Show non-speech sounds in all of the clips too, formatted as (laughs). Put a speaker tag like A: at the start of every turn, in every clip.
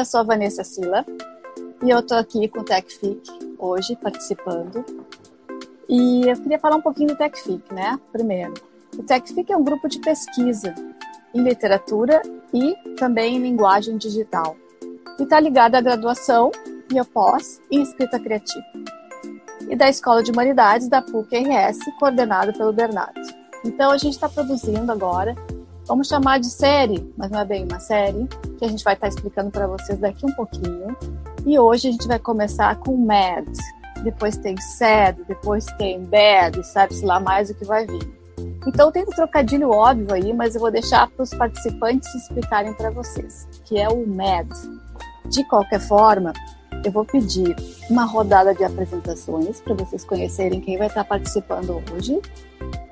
A: eu sou a Vanessa Sila e eu estou aqui com o TechFic hoje, participando. E eu queria falar um pouquinho do TechFic, né? Primeiro, o TechFic é um grupo de pesquisa em literatura e também em linguagem digital. E está ligado à graduação e à pós em escrita criativa. E da Escola de Humanidades da PUC-RS, coordenado pelo Bernardo. Então a gente está produzindo agora, vamos chamar de série, mas não é bem uma série, que a gente vai estar explicando para vocês daqui um pouquinho. E hoje a gente vai começar com Mad, depois tem Sad, depois tem Bad, sabe-se lá mais o que vai vir. Então tem um trocadilho óbvio aí, mas eu vou deixar para os participantes explicarem para vocês, que é o MED. De qualquer forma, eu vou pedir uma rodada de apresentações para vocês conhecerem quem vai estar participando hoje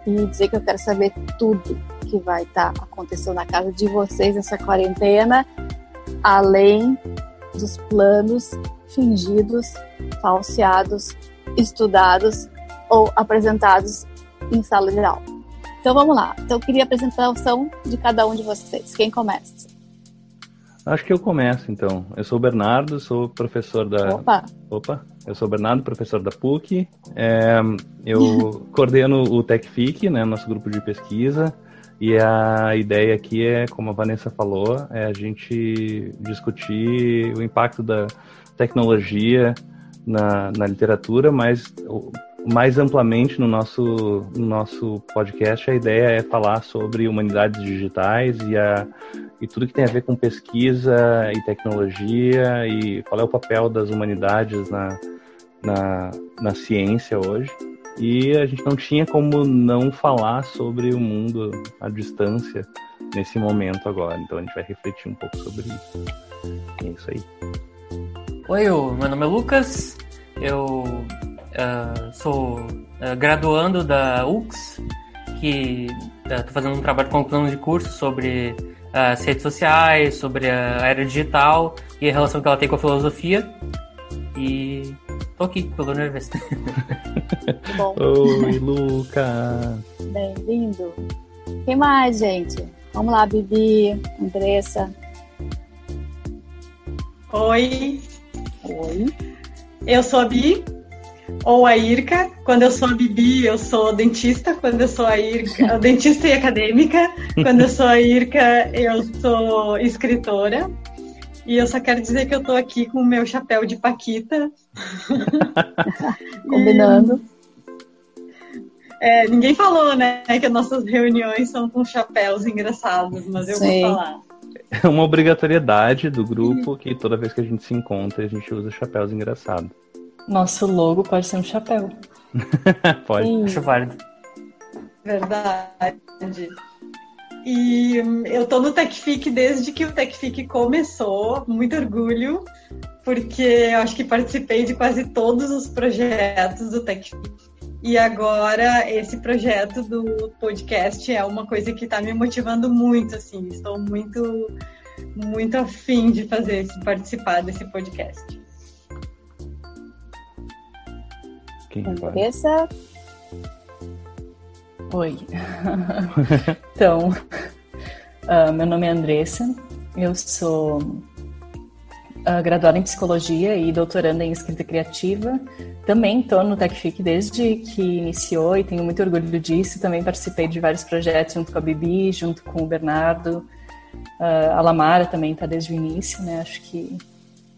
A: e dizer que eu quero saber tudo que vai estar acontecendo na casa de vocês nessa quarentena, além dos planos fingidos, falseados, estudados ou apresentados em sala de aula. Então vamos lá. Então eu queria a apresentação de cada um de vocês. Quem começa?
B: Acho que eu começo então. Eu sou o Bernardo, sou professor da.
A: Opa!
B: Opa! Eu sou o Bernardo, professor da PUC. É, eu (laughs) coordeno o TechFIC, né, nosso grupo de pesquisa. E a ideia aqui é, como a Vanessa falou, é a gente discutir o impacto da tecnologia na, na literatura, mas mais amplamente no nosso, no nosso podcast, a ideia é falar sobre humanidades digitais e, a, e tudo que tem a ver com pesquisa e tecnologia e qual é o papel das humanidades na, na, na ciência hoje. E a gente não tinha como não falar sobre o mundo à distância nesse momento agora. Então a gente vai refletir um pouco sobre isso. É isso aí.
C: Oi, meu nome é Lucas. Eu uh, sou uh, graduando da UX, que estou uh, fazendo um trabalho concluindo de curso sobre as redes sociais, sobre a era digital e a relação que ela tem com a filosofia. E tô aqui pelo Universidade.
A: Bom. (laughs)
B: Oi, Lucas!
A: Bem-vindo! Quem mais, gente? Vamos lá, Bibi, Andressa.
D: Oi.
A: Oi.
D: Eu sou a Bi, ou a Irka. Quando eu sou a Bibi, eu sou dentista. Quando eu sou a Irka, dentista e acadêmica. Quando eu sou a Irka, eu sou escritora. E eu só quero dizer que eu tô aqui com o meu chapéu de Paquita. (laughs)
A: Combinando. (laughs)
D: É, ninguém falou, né, que as nossas reuniões são com chapéus engraçados, mas eu Sim. vou falar.
B: É uma obrigatoriedade do grupo que toda vez que a gente se encontra, a gente usa chapéus engraçados.
E: Nosso logo pode ser um chapéu. (laughs)
B: pode.
C: Sim. Acho válido.
D: Verdade. E hum, eu tô no TechFic desde que o TechFic começou, muito orgulho, porque eu acho que participei de quase todos os projetos do TechFic. E agora esse projeto do podcast é uma coisa que está me motivando muito, assim, estou muito muito afim de fazer, de participar desse podcast.
B: Quem
A: Andressa?
E: Oi. (laughs) então, uh, (laughs) meu nome é Andressa, eu sou uh, graduada em psicologia e doutoranda em escrita criativa. Também estou no TechFic desde que iniciou e tenho muito orgulho disso. Também participei de vários projetos junto com a Bibi, junto com o Bernardo. Uh, a Lamara também está desde o início, né? Acho que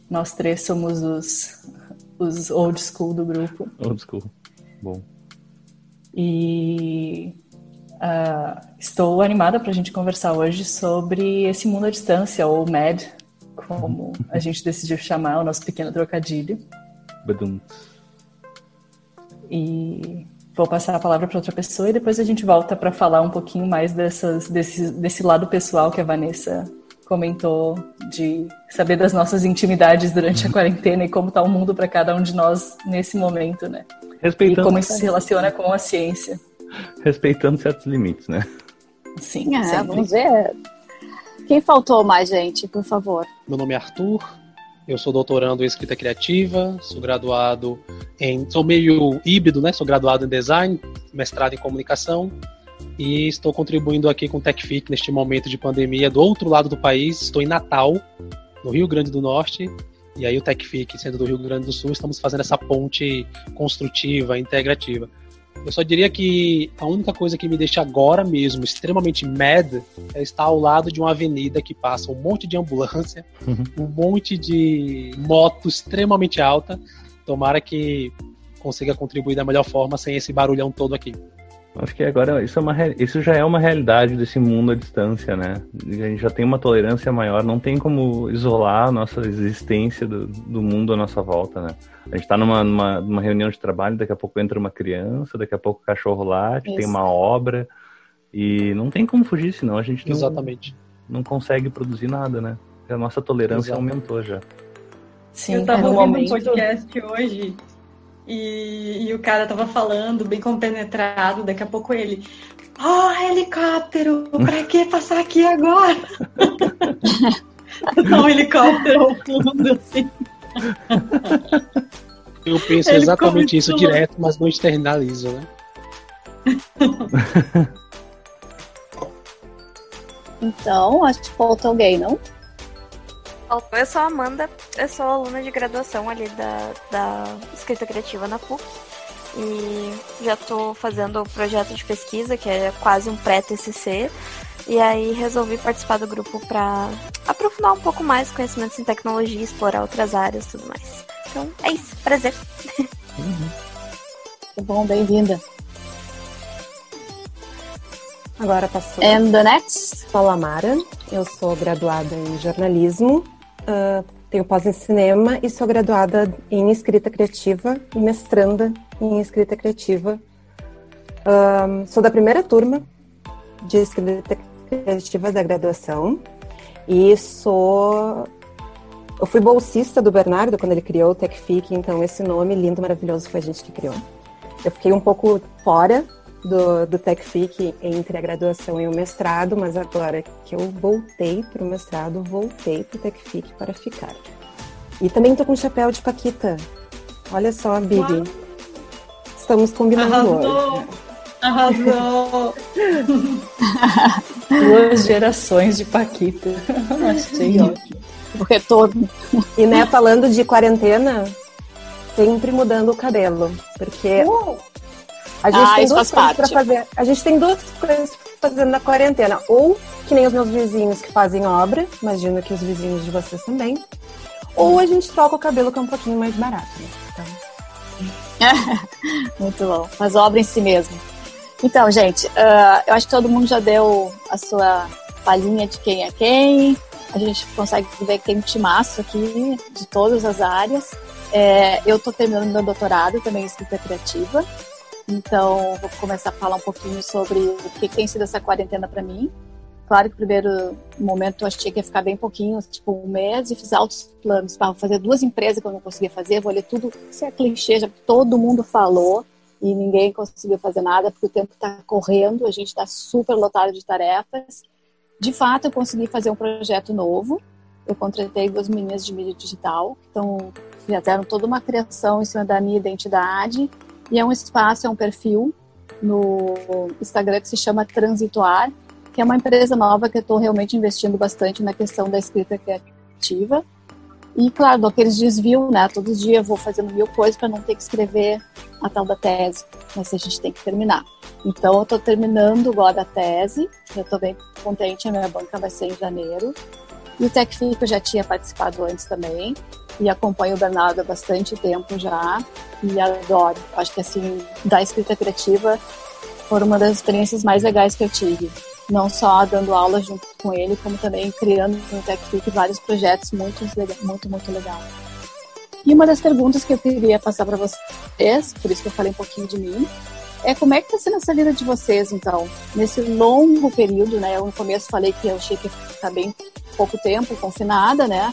E: nós três somos os os old school do grupo.
B: Old school. Bom.
E: E uh, estou animada para a gente conversar hoje sobre esse mundo à distância, ou MAD, como a (laughs) gente decidiu chamar o nosso pequeno trocadilho.
B: Badum.
E: E vou passar a palavra para outra pessoa e depois a gente volta para falar um pouquinho mais dessas, desse, desse lado pessoal que a Vanessa comentou de saber das nossas intimidades durante a uhum. quarentena e como está o mundo para cada um de nós nesse momento, né?
B: Respeitando
E: e como isso se relaciona com a ciência.
B: Respeitando certos limites, né?
A: Sim, é, vamos ver. Quem faltou mais, gente, por favor?
F: Meu nome é Arthur, eu sou doutorando em escrita criativa, sou graduado em. sou meio híbrido, né? Sou graduado em design, mestrado em comunicação e estou contribuindo aqui com o TechFic neste momento de pandemia do outro lado do país. Estou em Natal, no Rio Grande do Norte, e aí o TechFIC, sendo do Rio Grande do Sul, estamos fazendo essa ponte construtiva, integrativa. Eu só diria que a única coisa que me deixa agora mesmo extremamente mad é estar ao lado de uma avenida que passa um monte de ambulância, uhum. um monte de moto extremamente alta. Tomara que consiga contribuir da melhor forma sem esse barulhão todo aqui.
B: Acho que agora isso, é uma, isso já é uma realidade desse mundo à distância, né? A gente já tem uma tolerância maior, não tem como isolar a nossa existência do, do mundo à nossa volta, né? A gente está numa, numa, numa, reunião de trabalho, daqui a pouco entra uma criança, daqui a pouco o cachorro late, isso. tem uma obra, e não tem como fugir, senão a gente não,
F: Exatamente.
B: não consegue produzir nada, né? A nossa tolerância Exatamente. aumentou já.
D: Sim, eu estava ouvindo momento... um podcast hoje e, e, o cara tava falando, bem compenetrado, daqui a pouco ele. Oh, helicóptero! Pra que passar aqui agora? (laughs) um helicóptero ao fundo, assim.
F: Eu penso ele exatamente isso direto, mas não externalizo, né? (laughs)
A: então, acho que falta alguém, não?
G: Eu sou a Amanda, eu sou aluna de graduação ali da, da escrita criativa na PUC. E já estou fazendo o projeto de pesquisa, que é quase um pré-TCC. E aí resolvi participar do grupo para aprofundar um pouco mais conhecimentos em tecnologia, explorar outras áreas e tudo mais. Então é isso, prazer.
A: Uhum. (laughs) Que bom, bem-vinda.
H: Agora passou.
A: And the next?
H: Fala Mara, eu sou graduada em jornalismo uh, tenho pós em cinema e sou graduada em escrita criativa e mestranda em escrita criativa. Uh, sou da primeira turma de escrita criativa da graduação e sou eu fui bolsista do Bernardo quando ele criou o TechFic, então esse nome lindo, maravilhoso foi a gente que criou. Eu fiquei um pouco fora do, do TechFIC entre a graduação e o mestrado, mas agora que eu voltei para o mestrado, voltei para o TechFIC para ficar. E também estou com chapéu de Paquita. Olha só, Bibi. Estamos combinando
D: Arrasou. hoje. Arrasou! (laughs)
E: Duas gerações de Paquita. Achei ótimo.
A: O retorno.
H: E né, falando de quarentena, sempre mudando o cabelo. Porque uh! A gente ah, tem duas coisas para fazer. A gente tem duas coisas para fazer na quarentena. Ou que nem os meus vizinhos que fazem obra, imagino que os vizinhos de vocês também. Ou a gente troca o cabelo que é um pouquinho mais barato. Né?
A: Então... (laughs) Muito bom. Mas obra em si mesmo. Então, gente, uh, eu acho que todo mundo já deu a sua palhinha de quem é quem. A gente consegue ver que tem um timaço aqui de todas as áreas. É, eu estou terminando meu doutorado também em escrita criativa. Então, vou começar a falar um pouquinho sobre o que tem sido essa quarentena para mim. Claro que no primeiro momento eu achei que ia ficar bem pouquinho, tipo um mês, e fiz altos planos para fazer duas empresas que eu não conseguia fazer. Vou ler tudo, isso é clichê, já todo mundo falou e ninguém conseguiu fazer nada porque o tempo está correndo, a gente está super lotado de tarefas. De fato, eu consegui fazer um projeto novo. Eu contratei duas meninas de mídia digital, então fizeram toda uma criação em cima da minha identidade e é um espaço, é um perfil no Instagram que se chama Transituar, que é uma empresa nova que eu estou realmente investindo bastante na questão da escrita criativa. E, claro, aqueles desvios, né? Todo dia eu vou fazendo mil coisas para não ter que escrever a tal da tese, mas a gente tem que terminar. Então, eu estou terminando agora a tese, eu estou bem contente, a minha banca vai ser em janeiro. E o TechFIC eu já tinha participado antes também, e acompanho o Bernardo há bastante tempo já e adoro. Acho que assim, da escrita criativa foi uma das experiências mais legais que eu tive. Não só dando aula junto com ele, como também criando no TechFit vários projetos muito, muito, muito legal. E uma das perguntas que eu queria passar para vocês, por isso que eu falei um pouquinho de mim, é como é que está sendo essa vida de vocês, então, nesse longo período, né? Eu no começo falei que eu achei que ficar bem pouco tempo confinada, né?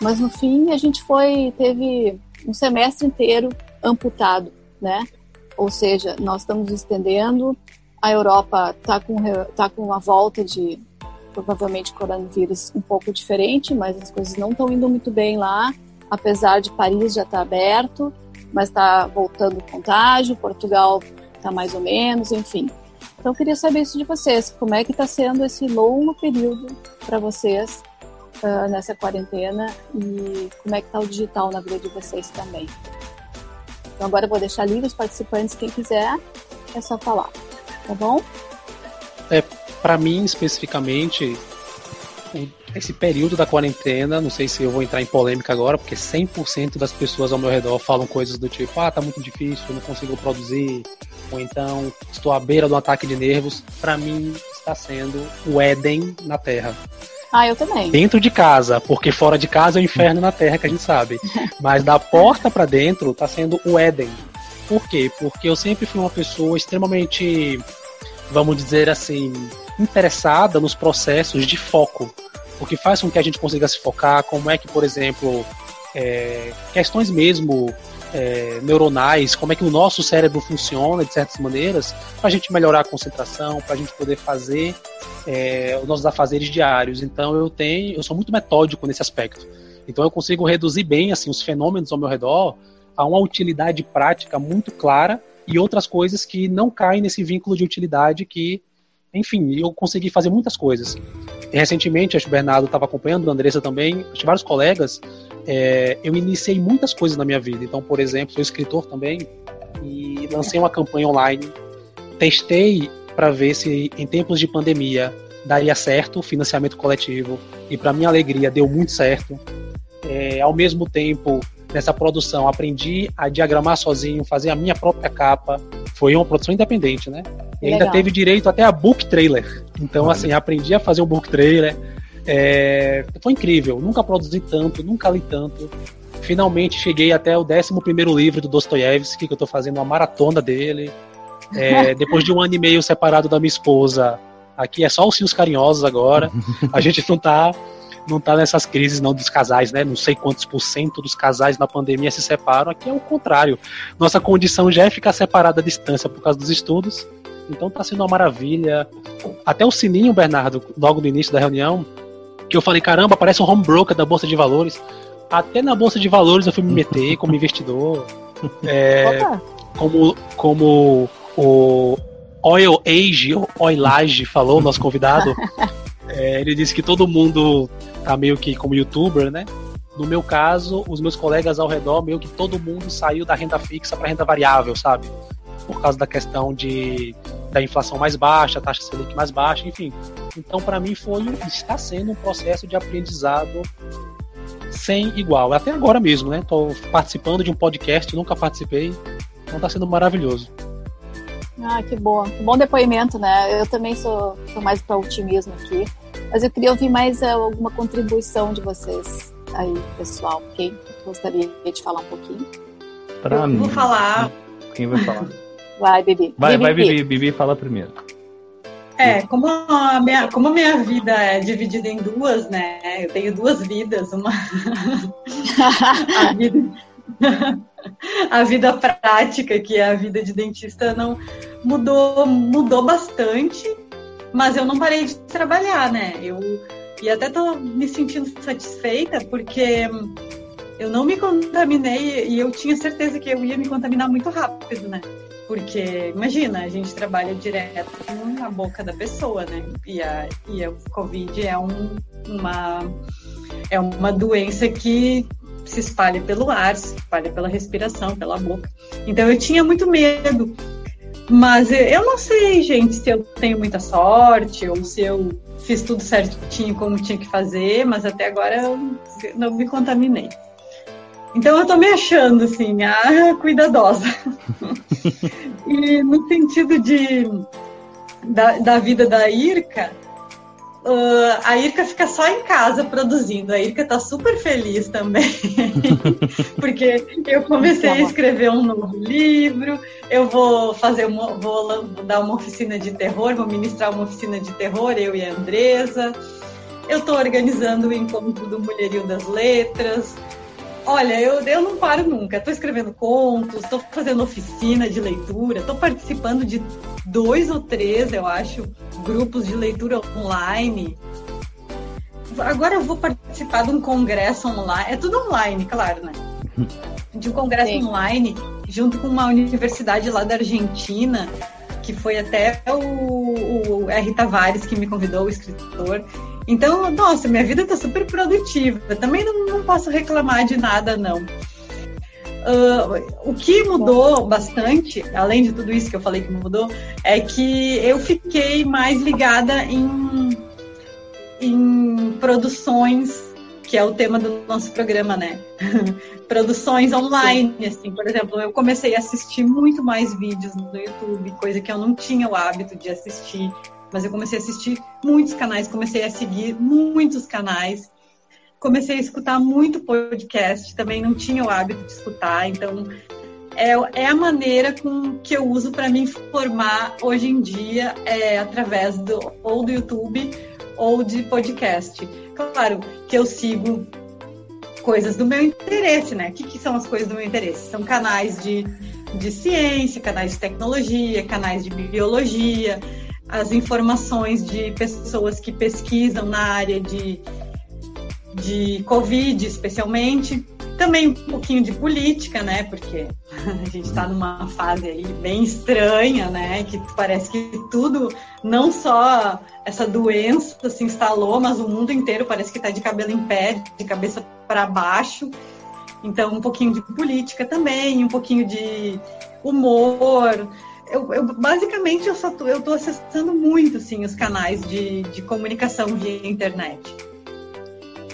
A: Mas no fim a gente foi teve um semestre inteiro amputado, né? Ou seja, nós estamos estendendo, a Europa está com tá com uma volta de provavelmente coronavírus um pouco diferente, mas as coisas não estão indo muito bem lá, apesar de Paris já estar tá aberto, mas está voltando o contágio, Portugal está mais ou menos, enfim. Então eu queria saber isso de vocês, como é que está sendo esse longo período para vocês uh, nessa quarentena e como é que está o digital na vida de vocês também. Então agora eu vou deixar livre os participantes, quem quiser, é só falar, tá bom?
F: É, para mim especificamente, esse período da quarentena, não sei se eu vou entrar em polêmica agora, porque 100% das pessoas ao meu redor falam coisas do tipo, ah, tá muito difícil, não consigo produzir, ou então estou à beira do ataque de nervos. Para mim está sendo o Éden na Terra.
A: Ah, eu também.
F: Dentro de casa, porque fora de casa é o inferno na Terra, que a gente sabe. (laughs) Mas da porta para dentro tá sendo o Éden. Por quê? Porque eu sempre fui uma pessoa extremamente, vamos dizer assim, interessada nos processos de foco. O que faz com que a gente consiga se focar, como é que, por exemplo, é, questões mesmo é, neuronais, como é que o nosso cérebro funciona de certas maneiras, para a gente melhorar a concentração, para a gente poder fazer é, os nossos afazeres diários. Então eu tenho, eu sou muito metódico nesse aspecto. Então eu consigo reduzir bem assim os fenômenos ao meu redor a uma utilidade prática muito clara e outras coisas que não caem nesse vínculo de utilidade que, enfim, eu consegui fazer muitas coisas. Recentemente, acho que o Bernardo estava acompanhando, a Andressa também, acho vários colegas, é, eu iniciei muitas coisas na minha vida. Então, por exemplo, sou escritor também e lancei uma campanha online. Testei para ver se em tempos de pandemia daria certo o financiamento coletivo e para minha alegria deu muito certo. É, ao mesmo tempo, nessa produção, aprendi a diagramar sozinho, fazer a minha própria capa. Foi uma produção independente, né? E ainda teve direito até a book trailer. Então, Olha. assim, aprendi a fazer um book trailer. É, foi incrível. Nunca produzi tanto, nunca li tanto. Finalmente cheguei até o 11 livro do Dostoiévski, que eu estou fazendo uma maratona dele. É, (laughs) depois de um ano e meio separado da minha esposa, aqui é só os fios carinhosos agora. (laughs) A gente não tá, não tá nessas crises não dos casais, né? Não sei quantos por cento dos casais na pandemia se separam. Aqui é o contrário. Nossa condição já é ficar separada à distância por causa dos estudos. Então tá sendo uma maravilha. Até o sininho, Bernardo, logo no início da reunião, que eu falei, caramba, parece um home broker da Bolsa de Valores. Até na Bolsa de Valores eu fui me meter (laughs) como investidor. É, como, como o Oil Age, Oil Age falou, nosso convidado, (laughs) é, ele disse que todo mundo tá meio que como youtuber, né? No meu caso, os meus colegas ao redor, meio que todo mundo saiu da renda fixa para renda variável, sabe? Por causa da questão de da inflação mais baixa, taxa Selic mais baixa, enfim. Então, para mim, foi está sendo um processo de aprendizado sem igual. Até agora mesmo, né? Estou participando de um podcast, nunca participei, então está sendo maravilhoso.
A: Ah, que bom. Que bom depoimento, né? Eu também sou, sou mais para otimismo aqui. Mas eu queria ouvir mais uh, alguma contribuição de vocês aí, pessoal. Quem gostaria de falar um pouquinho?
D: Pra eu mim. Vou falar.
B: Quem vai falar?
A: vai, Bibi.
B: Vai, Bibi. vai, Bibi. Bibi fala primeiro.
D: É, como a, minha, como a minha vida é dividida em duas, né? Eu tenho duas vidas, uma (laughs) a vida a vida prática, que é a vida de dentista, não mudou, mudou bastante, mas eu não parei de trabalhar, né? Eu e até tô me sentindo satisfeita porque eu não me contaminei e eu tinha certeza que eu ia me contaminar muito rápido, né? Porque, imagina, a gente trabalha direto na boca da pessoa, né? E a, e a Covid é um, uma, é uma doença que se espalha pelo ar, se espalha pela respiração, pela boca. Então eu tinha muito medo. Mas eu não sei, gente, se eu tenho muita sorte ou se eu fiz tudo certinho como tinha que fazer, mas até agora eu não me contaminei. Então eu tô me achando assim, a (laughs) cuidadosa. (laughs) e no sentido de da, da vida da Irka, Uh, a Irka fica só em casa produzindo. A Irka tá super feliz também, (laughs) porque eu comecei a escrever um novo livro. Eu vou fazer uma, vou dar uma oficina de terror, vou ministrar uma oficina de terror, eu e a Andresa. Eu estou organizando o encontro do Mulherio das Letras. Olha, eu, eu não paro nunca. Estou escrevendo contos, estou fazendo oficina de leitura, estou participando de dois ou três, eu acho, grupos de leitura online. Agora eu vou participar de um congresso online. É tudo online, claro, né? (laughs) De um congresso Sim. online, junto com uma universidade lá da Argentina, que foi até o, o R. Tavares que me convidou, o escritor. Então, nossa, minha vida está super produtiva. Também não, não posso reclamar de nada, não. Uh, o que mudou bastante, além de tudo isso que eu falei que mudou, é que eu fiquei mais ligada em, em produções, que é o tema do nosso programa, né? (laughs) produções online, Sim. assim, por exemplo, eu comecei a assistir muito mais vídeos no YouTube, coisa que eu não tinha o hábito de assistir, mas eu comecei a assistir muitos canais, comecei a seguir muitos canais comecei a escutar muito podcast, também não tinha o hábito de escutar, então é, é a maneira com que eu uso para me informar hoje em dia, é, através do, ou do YouTube ou de podcast. Claro que eu sigo coisas do meu interesse, né? O que, que são as coisas do meu interesse? São canais de, de ciência, canais de tecnologia, canais de biologia, as informações de pessoas que pesquisam na área de de Covid, especialmente. Também um pouquinho de política, né? Porque (laughs) a gente está numa fase aí bem estranha, né? Que parece que tudo, não só essa doença se instalou, mas o mundo inteiro parece que está de cabelo em pé, de cabeça para baixo. Então, um pouquinho de política também, um pouquinho de humor. Eu, eu basicamente eu só tô, eu acessando muito assim os canais de, de comunicação via internet.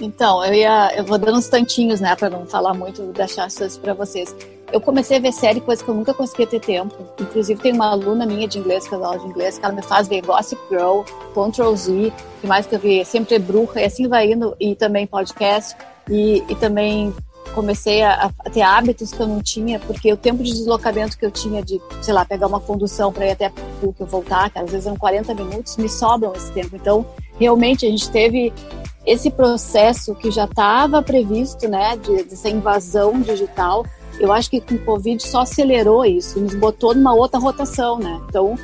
A: Então, eu ia, eu vou dando uns tantinhos, né, para não falar muito, deixar as coisas para vocês. Eu comecei a ver série, coisa que eu nunca conseguia ter tempo. Inclusive, tem uma aluna minha de inglês, que é aula de inglês, que ela me faz ver Gossip Girl, Control Z, que mais que eu vi, Sempre Bruxa, e assim vai indo, e também podcast, e, e também comecei a, a, ter hábitos que eu não tinha, porque o tempo de deslocamento que eu tinha de, sei lá, pegar uma condução para ir até o que eu voltar, que às vezes eram 40 minutos, me sobram esse tempo. Então, realmente, a gente teve esse processo que já estava previsto, né, de, dessa invasão digital, eu acho que com o Covid só acelerou isso, nos botou numa outra rotação, né? Então,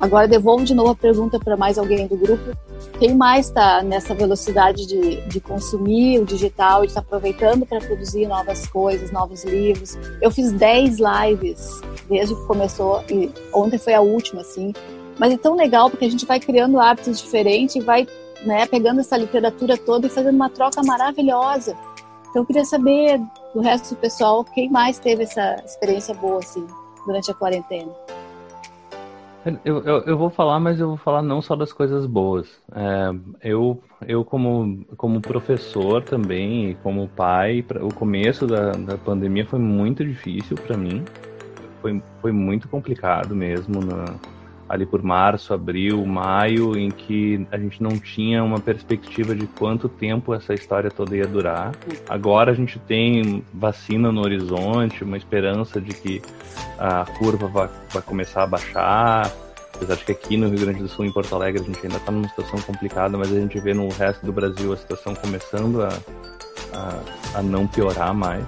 A: agora devolvo de novo a pergunta para mais alguém do grupo. Quem mais está nessa velocidade de, de consumir o digital e está aproveitando para produzir novas coisas, novos livros? Eu fiz 10 lives desde que começou, e ontem foi a última, assim. Mas é tão legal porque a gente vai criando hábitos diferentes e vai né, pegando essa literatura toda e fazendo uma troca maravilhosa. Então eu queria saber do resto do pessoal quem mais teve essa experiência boa assim durante a quarentena.
B: Eu, eu, eu, vou falar, mas eu vou falar não só das coisas boas. É, eu, eu como, como professor também, como pai, pra, o começo da, da pandemia foi muito difícil para mim. Foi, foi muito complicado mesmo na, ali por março, abril, maio, em que a gente não tinha uma perspectiva de quanto tempo essa história toda ia durar. Agora a gente tem vacina no horizonte, uma esperança de que a curva vai, começar a baixar. Apesar de que aqui no Rio Grande do Sul, em Porto Alegre, a gente ainda está numa situação complicada, mas a gente vê no resto do Brasil a situação começando a, a, a não piorar mais.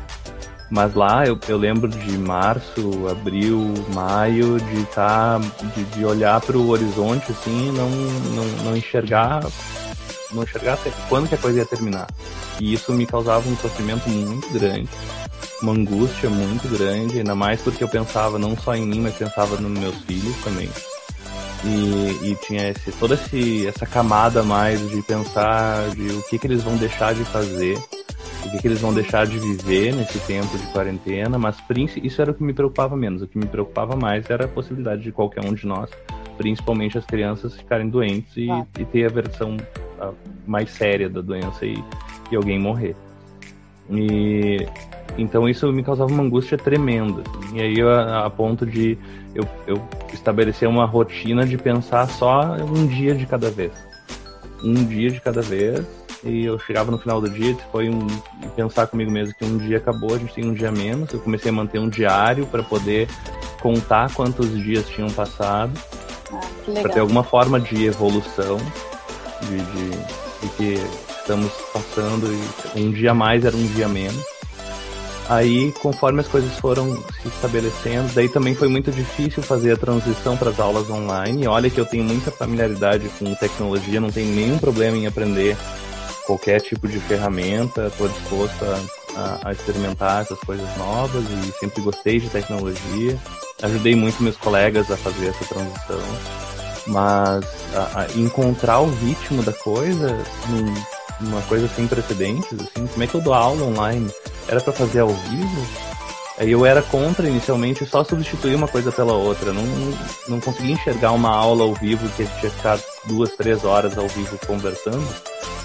B: Mas lá eu, eu lembro de março, abril, maio, de. Tá, de, de olhar para o horizonte assim e não, não, não enxergar. Não enxergar quando que a coisa ia terminar. E isso me causava um sofrimento muito grande, uma angústia muito grande, ainda mais porque eu pensava não só em mim, mas pensava nos meus filhos também. E, e, tinha esse, toda esse, essa camada mais de pensar de o que, que eles vão deixar de fazer o que, que, eles vão deixar de viver nesse tempo de quarentena, mas isso era o que me preocupava menos. O que me preocupava mais era a possibilidade de qualquer um de nós, principalmente as crianças, ficarem doentes e, ah. e ter a versão a, mais séria da doença e, e alguém morrer. E então isso me causava uma angústia tremenda. Assim. E aí a, a ponto de eu, eu estabelecer uma rotina de pensar só um dia de cada vez. Um dia de cada vez e eu chegava no final do dia, foi um pensar comigo mesmo que um dia acabou, a gente tem um dia menos. Eu comecei a manter um diário para poder contar quantos dias tinham passado, ah, para ter alguma forma de evolução de, de, de que estamos passando e um dia mais era um dia menos. Aí, conforme as coisas foram se estabelecendo, daí também foi muito difícil fazer a transição para as aulas online. Olha que eu tenho muita familiaridade com tecnologia, não tenho nenhum problema em aprender qualquer tipo de ferramenta, estou disposto a, a, experimentar essas coisas novas e sempre gostei de tecnologia. Ajudei muito meus colegas a fazer essa transição. Mas a, a encontrar o ritmo da coisa, uma coisa sem precedentes, assim, como é que eu dou aula online? Era para fazer ao vivo? Eu era contra inicialmente só substituir uma coisa pela outra. Não, não conseguia enxergar uma aula ao vivo que a gente ia ficar duas, três horas ao vivo conversando.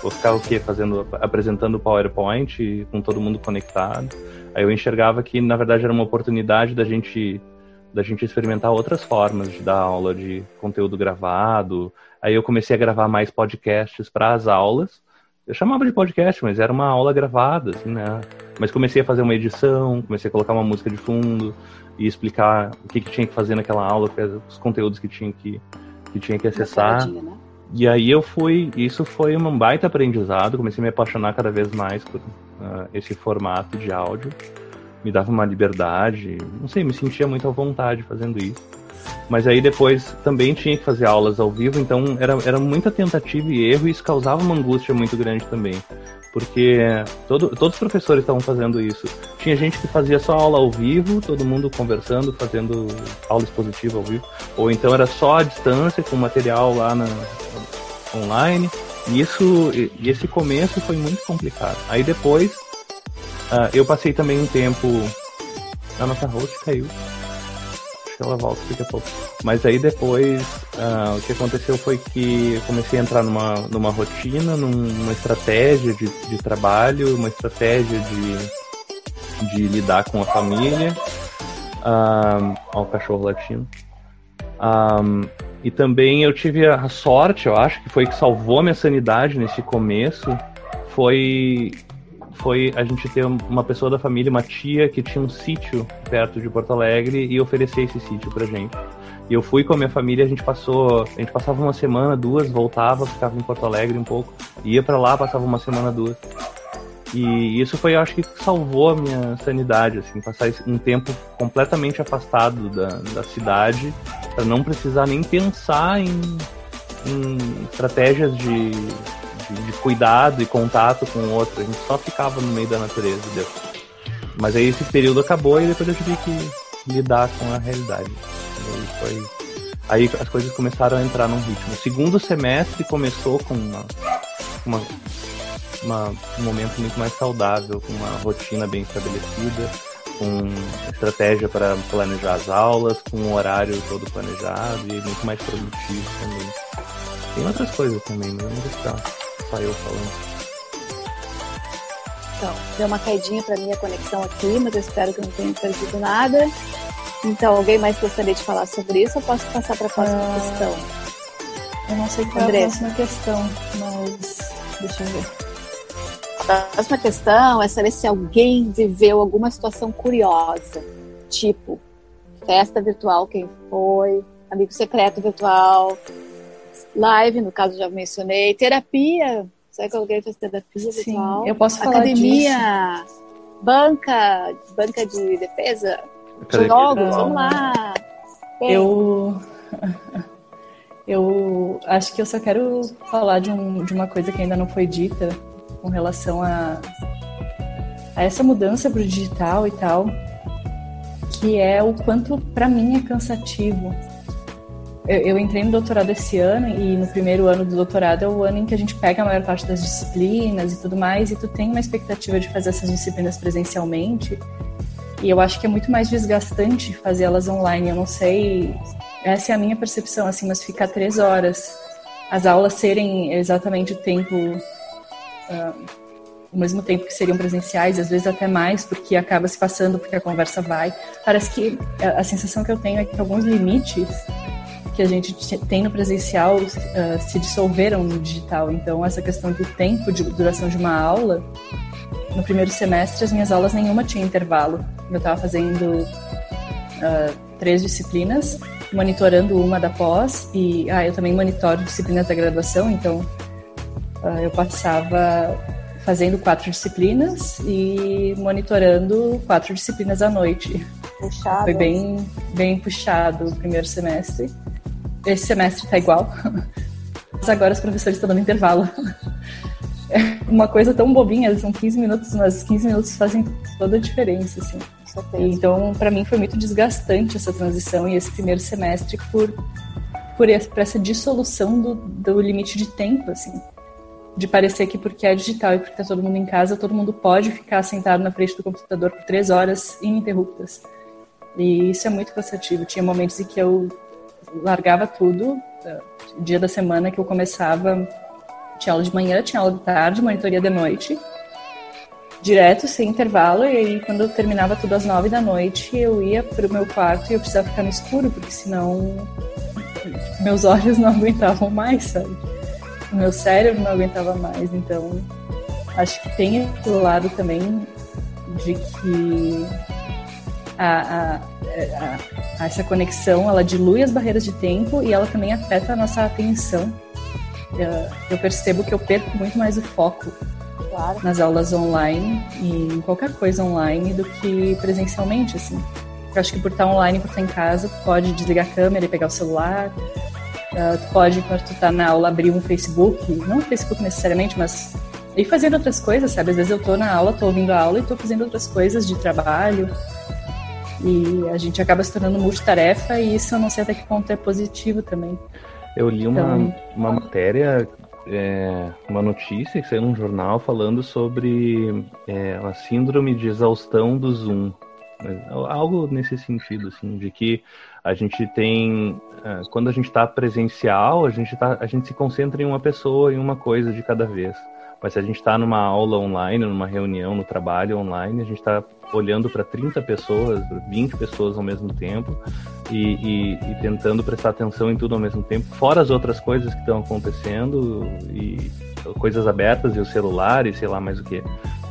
B: Vou ficar o quê? Fazendo, apresentando o PowerPoint com todo mundo conectado. Aí eu enxergava que, na verdade, era uma oportunidade da gente da gente experimentar outras formas de dar aula de conteúdo gravado. Aí eu comecei a gravar mais podcasts para as aulas. Eu chamava de podcast, mas era uma aula gravada, assim, né? Mas comecei a fazer uma edição, comecei a colocar uma música de fundo e explicar o que, que tinha que fazer naquela aula, os conteúdos que tinha que, que, tinha que acessar. Né? E aí eu fui, isso foi um baita aprendizado, comecei a me apaixonar cada vez mais por uh, esse formato de áudio me dava uma liberdade, não sei, me sentia muito à vontade fazendo isso. Mas aí depois também tinha que fazer aulas ao vivo, então era, era muita tentativa e erro e isso causava uma angústia muito grande também. Porque todo, todos os professores estavam fazendo isso. Tinha gente que fazia só aula ao vivo, todo mundo conversando, fazendo aula expositiva ao vivo. Ou então era só à distância, com material lá na, online. E isso, e esse começo foi muito complicado. Aí depois Uh, eu passei também um tempo. A nossa host caiu. Que ela volta daqui a pouco. Mas aí depois, uh, o que aconteceu foi que eu comecei a entrar numa, numa rotina, numa estratégia de, de trabalho, uma estratégia de, de lidar com a família. Um, ó, o cachorro latino. Um, e também eu tive a sorte, eu acho, que foi que salvou a minha sanidade nesse começo, foi foi a gente ter uma pessoa da família, uma tia, que tinha um sítio perto de Porto Alegre e oferecer esse sítio pra gente. E eu fui com a minha família, a gente passou, a gente passava uma semana, duas, voltava, ficava em Porto Alegre um pouco, ia para lá, passava uma semana, duas. E isso foi, eu acho que salvou a minha sanidade, assim, passar um tempo completamente afastado da, da cidade, para não precisar nem pensar em, em estratégias de de, cuidado e contato com o outro. A gente só ficava no meio da natureza. Deu. Mas aí esse período acabou e depois eu tive que lidar com a realidade. Aí, foi... aí as coisas começaram a entrar num ritmo. O segundo semestre começou com uma, uma, uma, um momento muito mais saudável, com uma rotina bem estabelecida, com estratégia para planejar as aulas, com um horário todo planejado e muito mais produtivo também. Tem outras coisas também, mas eu não ficar só eu falando.
A: Então, deu uma caidinha para minha conexão aqui, mas eu espero que não tenha perdido nada. Então, alguém mais gostaria de falar sobre isso ou posso passar para a próxima ah, questão?
E: Eu não sei qual André. é a próxima questão, mas deixa eu ver.
A: A próxima questão é saber se alguém viveu alguma situação curiosa, tipo festa virtual, quem foi, amigo secreto virtual, live, no caso já mencionei, terapia, será que alguém faz terapia
E: Sim, virtual? eu posso falar
A: Academia,
E: disso.
A: banca, banca de defesa, jogos, vamos lá.
E: Eu... (laughs) Eu acho que eu só quero falar de, um, de uma coisa que ainda não foi dita com relação a, a essa mudança para o digital e tal, que é o quanto para mim é cansativo eu, eu, entrei no doutorado esse ano e no primeiro ano do doutorado é o ano em que a gente pega a maior parte das disciplinas e tudo mais e tu tem uma expectativa de fazer essas disciplinas presencialmente e eu acho que é muito mais desgastante fazer elas online. Eu não sei, essa é a minha percepção, assim, mas ficar três horas, as aulas serem exatamente o tempo, uh, o mesmo tempo que seriam presenciais, às vezes até mais, porque acaba se passando, porque a conversa vai. Parece que a, sensação que eu tenho é que alguns limites que a gente tem no presencial uh, se dissolveram no digital. Então, essa questão do tempo de duração de uma aula, no primeiro semestre, as minhas aulas nenhuma tinha intervalo. Eu estava fazendo uh, três disciplinas, monitorando uma da pós, e ah, eu também monitoro disciplinas da graduação, então uh, eu passava fazendo quatro disciplinas e monitorando quatro disciplinas à noite.
A: Puxado.
E: Foi bem, bem puxado o primeiro semestre esse semestre tá igual. Mas agora os professores estão dando intervalo. É uma coisa tão bobinha, são 15 minutos, mas 15 minutos fazem toda a diferença, assim. Então, para mim foi muito desgastante essa transição e esse primeiro semestre por por essa dissolução do, do limite de tempo, assim. De parecer que porque é digital e porque está todo mundo em casa, todo mundo pode ficar sentado na frente do computador por três horas ininterruptas. E isso é muito cansativo. Tinha momentos em que eu largava tudo, eh, dia da semana que eu começava, tinha aula de manhã, tinha aula de tarde, monitoria de noite, direto, sem intervalo, e aí quando eu terminava tudo às nove da noite, eu ia pro meu quarto e eu precisava ficar no escuro, porque senão meus (laughs) olhos não aguentavam mais, sabe? O meu cérebro não aguentava mais, então acho que tem esse lado também de que a, a, a, essa conexão ela dilui as barreiras de tempo e ela também afeta a nossa atenção. Eu, percebo que eu perco muito mais o foco claro. nas aulas online e em qualquer coisa online do que presencialmente, assim. Eu acho que por estar online, por estar em casa, tu pode desligar a câmera e pegar o celular. Uh, tu pode, quando tu tá na aula, abrir um Facebook, não o Facebook necessariamente, mas ir fazendo outras coisas, sabe? Às vezes eu tô na aula, tô ouvindo a aula e tô fazendo outras coisas de trabalho. E a gente acaba se tornando multitarefa e isso eu não sei até que ponto é positivo também.
B: Eu li uma, então, uma matéria, é, uma notícia que saiu num jornal falando sobre é, a síndrome de exaustão do Zoom. Algo nesse sentido, assim, de que a gente tem, é, quando a gente está presencial, a gente, tá, a gente se concentra em uma pessoa, em uma coisa de cada vez. Mas se a gente está numa aula online, numa reunião, no trabalho online, a gente está olhando para 30 pessoas, 20 pessoas ao mesmo tempo e, e, e, tentando prestar atenção em tudo ao mesmo tempo, fora as outras coisas que estão acontecendo e coisas abertas e o celular e sei lá mais o que.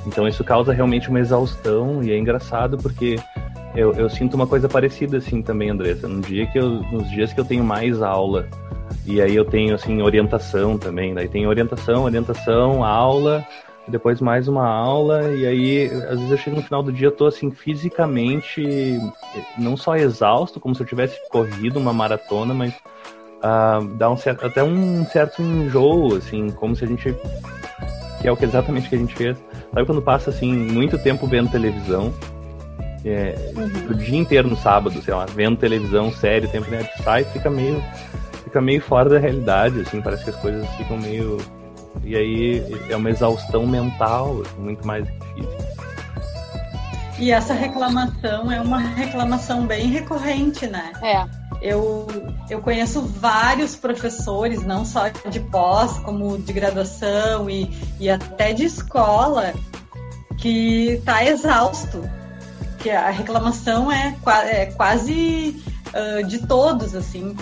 B: Então isso causa realmente uma exaustão e é engraçado porque eu, eu sinto uma coisa parecida assim também, Andressa. No dia que eu, nos dias que eu tenho mais aula e aí eu tenho assim orientação também, daí tem orientação, orientação, aula depois mais uma aula, e aí, às vezes eu chego no final do dia, eu tô assim, fisicamente, não só exausto, como se eu tivesse corrido uma maratona, mas uh, dá um certo, até um certo enjoo, assim, como se a gente. Que é o que exatamente que a gente fez. Sabe quando passa assim muito tempo vendo televisão? É, uhum. O dia inteiro no sábado, sei lá, vendo televisão, série, tempo né, sai fica meio. Fica meio fora da realidade, assim, parece que as coisas ficam meio e aí é uma exaustão mental muito mais difícil.
D: E essa reclamação é uma reclamação bem recorrente, né?
A: É.
D: Eu, eu conheço vários professores, não só de pós, como de graduação e, e até de escola, que está exausto. Que a reclamação é, é quase uh, de todos, assim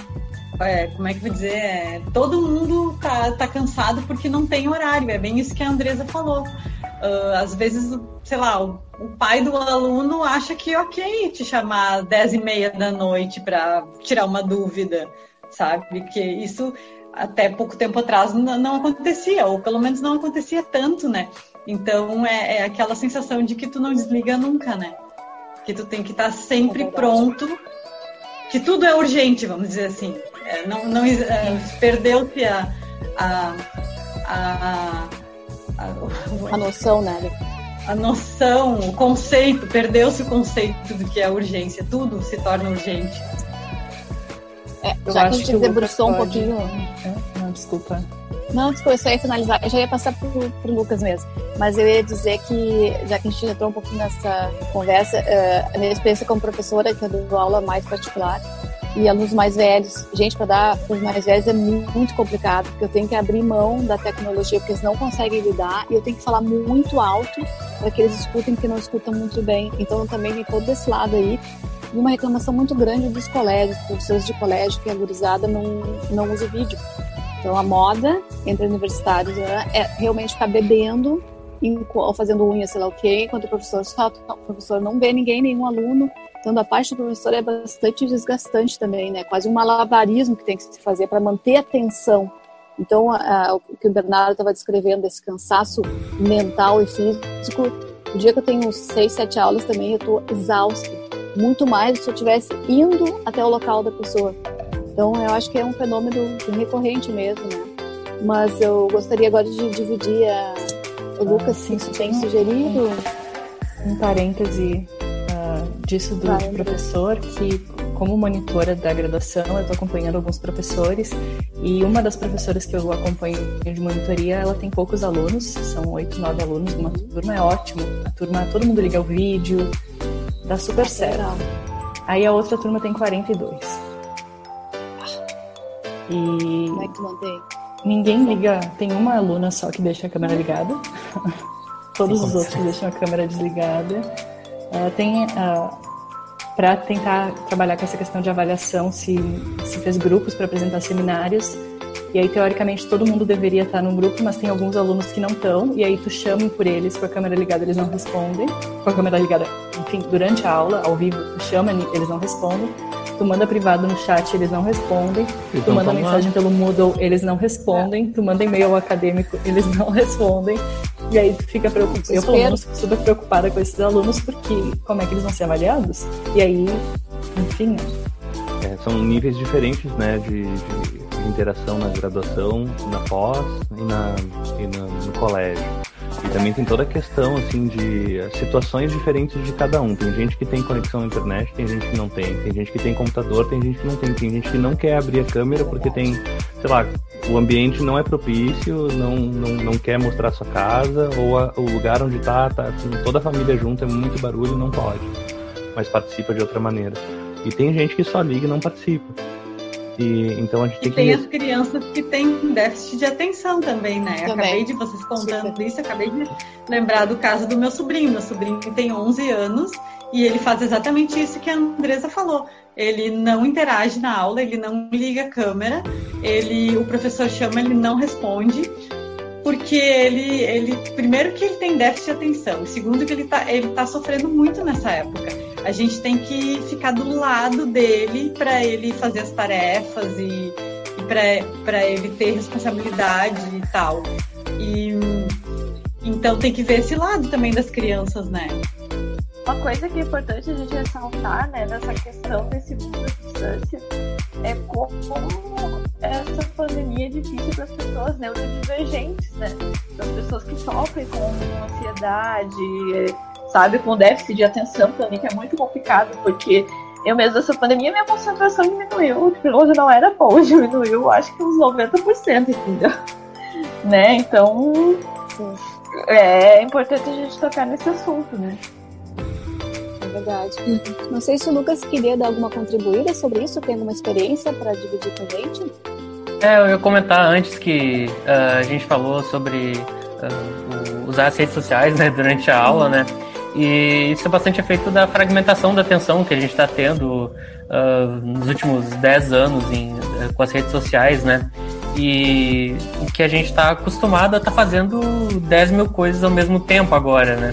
D: é, como é que vou dizer? É, todo mundo tá, tá cansado porque não tem horário. É bem isso que a Andresa falou. Uh, às vezes, sei lá, o, o, pai do aluno acha que é ok te chamar às 10 e meia da noite para tirar uma dúvida, sabe? Que isso até pouco tempo atrás não, não, acontecia, ou pelo menos não acontecia tanto, né? Então é, é, aquela sensação de que tu não desliga nunca, né? Que tu tem que estar tá sempre é pronto, que tudo é urgente, vamos dizer assim. É, não, não é, perdeu-se a, a, a,
A: a, noção, né?
D: A noção, o conceito, perdeu-se o conceito do que é urgência. Tudo se torna urgente.
A: É, já que a gente debruçou um pouquinho.
E: Não, desculpa.
A: Não, desculpa, eu só ia finalizar. Eu já ia passar pro, pro Lucas mesmo. Mas eu ia dizer que, já que a gente entrou um pouquinho nessa conversa, uh, a minha experiência como professora, que eu dou aula mais particular, e alunos mais velhos. Gente, para dar para os mais velhos é muito complicado, porque eu tenho que abrir mão da tecnologia, porque eles não conseguem lidar, e eu tenho que falar muito alto para que eles escutem, que não escutam muito bem. Então, também tem todo esse lado aí. E uma reclamação muito grande dos colégios, professores de colégio, que a gurizada não, não usa vídeo. Então, a moda entre universitários né, é realmente ficar bebendo ou fazendo unha, sei lá o quê, enquanto o professor falta, o professor não vê ninguém, nenhum aluno, então, a parte do professor é bastante desgastante também, né? Quase um malabarismo que tem que se fazer para manter a atenção. Então, a, o que o Bernardo estava descrevendo, esse cansaço mental e físico, o dia que eu tenho seis, sete aulas também, eu estou exausta. Muito mais se eu estivesse indo até o local da pessoa. Então, eu acho que é um fenômeno recorrente mesmo, né? Mas eu gostaria agora de dividir a... O Lucas, ah, sim, tem sugerido...
E: Um parêntese disso do professor que como monitora da graduação, eu estou acompanhando alguns professores e uma das professoras que eu acompanho de monitoria, ela tem poucos alunos, são oito, nove alunos, uma turma é ótimo. A turma, todo mundo liga o vídeo, dá super certo. Aí a outra turma tem 42.
A: E Como é que tu mantém?
E: Ninguém liga, tem uma aluna só que deixa a câmera ligada. (laughs) Todos os outros deixam a câmera desligada. Uh, tem uh, para tentar trabalhar com essa questão de avaliação, se, se fez grupos para apresentar seminários. E aí, teoricamente, todo mundo deveria estar num grupo, mas tem alguns alunos que não estão, e aí tu chama por eles com a câmera ligada, eles não respondem. Com a câmera ligada, enfim, durante a aula, ao vivo, tu chama, eles não respondem. Tu manda privado no chat, eles não respondem. Então, tu manda mensagem lá. pelo Moodle, eles não respondem. Tu manda e-mail acadêmico, eles não (laughs) respondem. E aí tu fica preocupada. Eu, pelo menos, fico super preocupada com esses alunos, porque como é que eles vão ser avaliados? E aí, enfim.
B: É, são níveis diferentes, né, de, de interação na graduação, na pós e, na, e na, no colégio. E também tem toda a questão, assim, de situações diferentes de cada um. Tem gente que tem conexão à internet, tem gente que não tem. Tem gente que tem computador, tem gente que não tem. Tem gente que não quer abrir a câmera porque tem, sei lá, o ambiente não é propício, não, não, não quer mostrar sua casa, ou a, o lugar onde tá, tá assim, toda a família junto, é muito barulho, não pode. Mas participa de outra maneira. E tem gente que só liga e não participa. E, então a gente tem e
D: tem
B: que...
D: as crianças que têm déficit de atenção também, né? Também. Acabei de vocês contando Super. isso, acabei de lembrar do caso do meu sobrinho. Meu sobrinho tem 11 anos e ele faz exatamente isso que a Andresa falou. Ele não interage na aula, ele não liga a câmera, ele, o professor chama, ele não responde porque ele, ele primeiro que ele tem déficit de atenção, segundo que ele está ele tá sofrendo muito nessa época. A gente tem que ficar do lado dele para ele fazer as tarefas e, e para ele ter responsabilidade e tal. E então tem que ver esse lado também das crianças, né?
I: Uma coisa que é importante a gente ressaltar, né, nessa questão desse mundo da distância, é como essa pandemia é difícil para as pessoas neurodivergentes, né? Para as pessoas que sofrem com ansiedade, sabe, com déficit de atenção também, que é muito complicado, porque eu mesmo essa pandemia minha concentração diminuiu, tipo, hoje não era bom, (laughs) diminuiu acho que uns 90%, entendeu? Né? Então é importante a gente tocar nesse assunto, né?
A: Verdade. Não sei se o Lucas queria dar alguma contribuída sobre isso, tem alguma experiência para dividir com a gente?
C: É, eu ia comentar antes que uh, a gente falou sobre uh, usar as redes sociais né, durante a aula, né? E isso é bastante efeito da fragmentação da atenção que a gente está tendo uh, nos últimos 10 anos em, com as redes sociais, né? E que a gente está acostumado a estar tá fazendo 10 mil coisas ao mesmo tempo agora, né?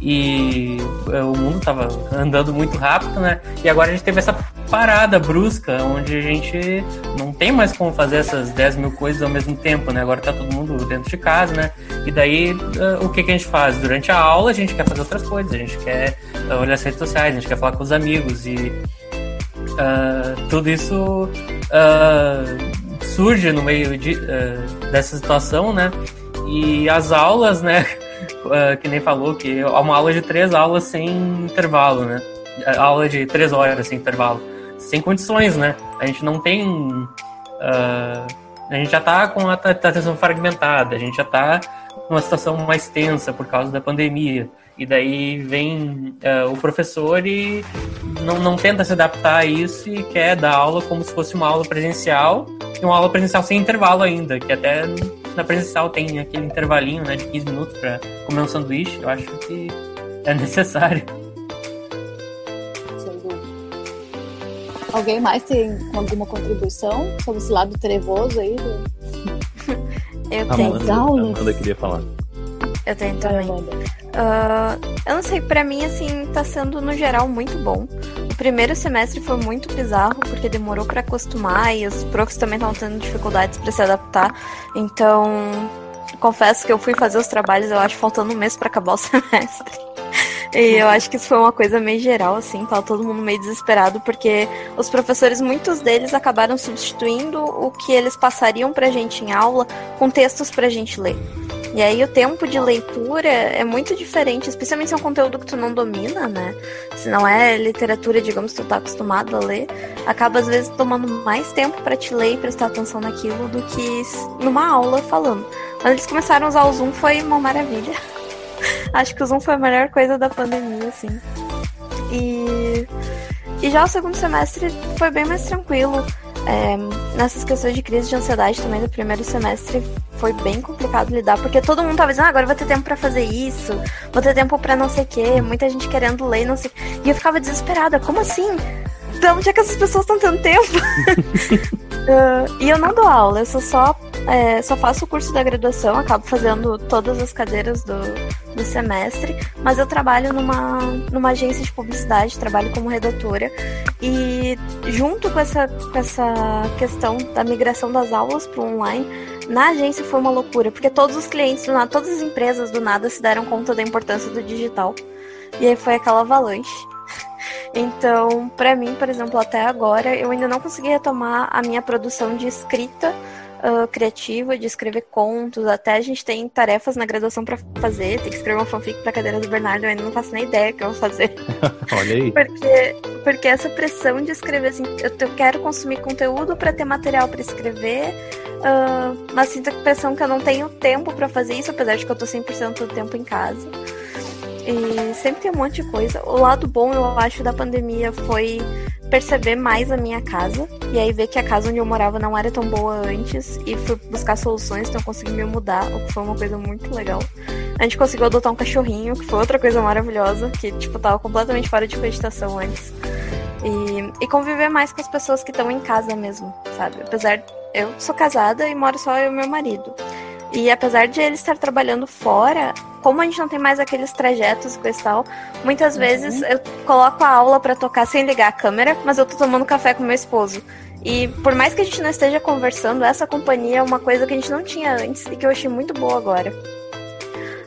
C: E é, o mundo estava andando muito rápido, né? E agora a gente teve essa parada brusca, onde a gente não tem mais como fazer essas 10 mil coisas ao mesmo tempo, né? Agora tá todo mundo dentro de casa, né? E daí uh, o que, que a gente faz? Durante a aula a gente quer fazer outras coisas, a gente quer uh, olhar as redes sociais, a gente quer falar com os amigos e uh, tudo isso surge no meio de, dessa situação, né? E as aulas, né? (laughs) uh, que nem falou, que é uma aula de três aulas sem intervalo, né? Aula de três horas sem intervalo. Sem condições, né? A gente não tem. Uh, a gente já tá com a atenção fragmentada, a gente já tá numa situação mais tensa por causa da pandemia. E daí vem uh, o professor e não, não tenta se adaptar a isso e quer dar aula como se fosse uma aula presencial e uma aula presencial sem intervalo ainda, que até na presencial tem aquele intervalinho né, de 15 minutos para comer um sanduíche. Eu acho que é necessário.
A: Alguém mais tem alguma contribuição sobre esse lado trevoso aí? Do... (laughs)
G: Eu tenho.
B: Amanda, Amanda queria falar.
G: Eu tenho também. Uh, eu não sei, para mim, assim, tá sendo no geral muito bom. Primeiro semestre foi muito bizarro, porque demorou para acostumar e os profs também estavam tendo dificuldades para se adaptar. Então, confesso que eu fui fazer os trabalhos, eu acho, faltando um mês para acabar o (laughs) semestre. E eu acho que isso foi uma coisa meio geral, assim, tava todo mundo meio desesperado, porque os professores, muitos deles acabaram substituindo o que eles passariam pra gente em aula com textos pra gente ler. E aí o tempo de leitura é muito diferente, especialmente se é um conteúdo que tu não domina, né? Se não é literatura, digamos, que tu tá acostumado a ler, acaba às vezes tomando mais tempo para te ler e prestar atenção naquilo do que numa aula falando. Quando eles começaram a usar o Zoom foi uma maravilha. (laughs) Acho que o Zoom foi a melhor coisa da pandemia, assim. E, e já o segundo semestre foi bem mais tranquilo. É, nessas questões de crise de ansiedade também do primeiro semestre foi bem complicado lidar, porque todo mundo tava dizendo, ah, agora vou ter tempo para fazer isso, vou ter tempo para não sei o quê, muita gente querendo ler, não sei. E eu ficava desesperada, como assim? Onde é que essas pessoas estão tendo tempo? uh, (laughs) e eu não dou aula, eu só é, só faço o curso da graduação, acabo fazendo todas as cadeiras do, do semestre, mas eu trabalho numa, numa agência de publicidade, trabalho como redatora, e junto com essa, com essa questão da migração das aulas para o online, na agência foi uma loucura, porque todos os clientes, do nada, todas as empresas do nada se deram conta da importância do digital. E aí foi aquela avalanche. Então, para mim, por exemplo, até agora, eu ainda não consegui retomar a minha produção de escrita uh, criativa de escrever contos, até a gente tem tarefas na graduação para fazer, tem que escrever uma fanfic pra cadeira do Bernardo, eu ainda não faço nem ideia que eu vou fazer. (laughs)
B: Olha aí.
G: porque, porque essa pressão de escrever, assim, eu, eu quero consumir conteúdo para ter material para escrever, uh, mas sinto a impressão que eu não tenho tempo para fazer isso, apesar de que eu tô 100% do tempo em casa. E sempre tem um monte de coisa. O lado bom, eu acho, da pandemia foi perceber mais a minha casa. E aí ver que a casa onde eu morava não era tão boa antes. E fui buscar soluções, então consegui me mudar, o que foi uma coisa muito legal. A gente conseguiu adotar um cachorrinho, que foi outra coisa maravilhosa, que, tipo, tava completamente fora de vegetação antes. E, e conviver mais com as pessoas que estão em casa mesmo, sabe? Apesar, eu sou casada e moro só eu e meu marido. E apesar de ele estar trabalhando fora, como a gente não tem mais aqueles trajetos esse tal, muitas uhum. vezes eu coloco a aula para tocar sem ligar a câmera, mas eu tô tomando café com meu esposo. E por mais que a gente não esteja conversando, essa companhia é uma coisa que a gente não tinha antes e que eu achei muito boa agora.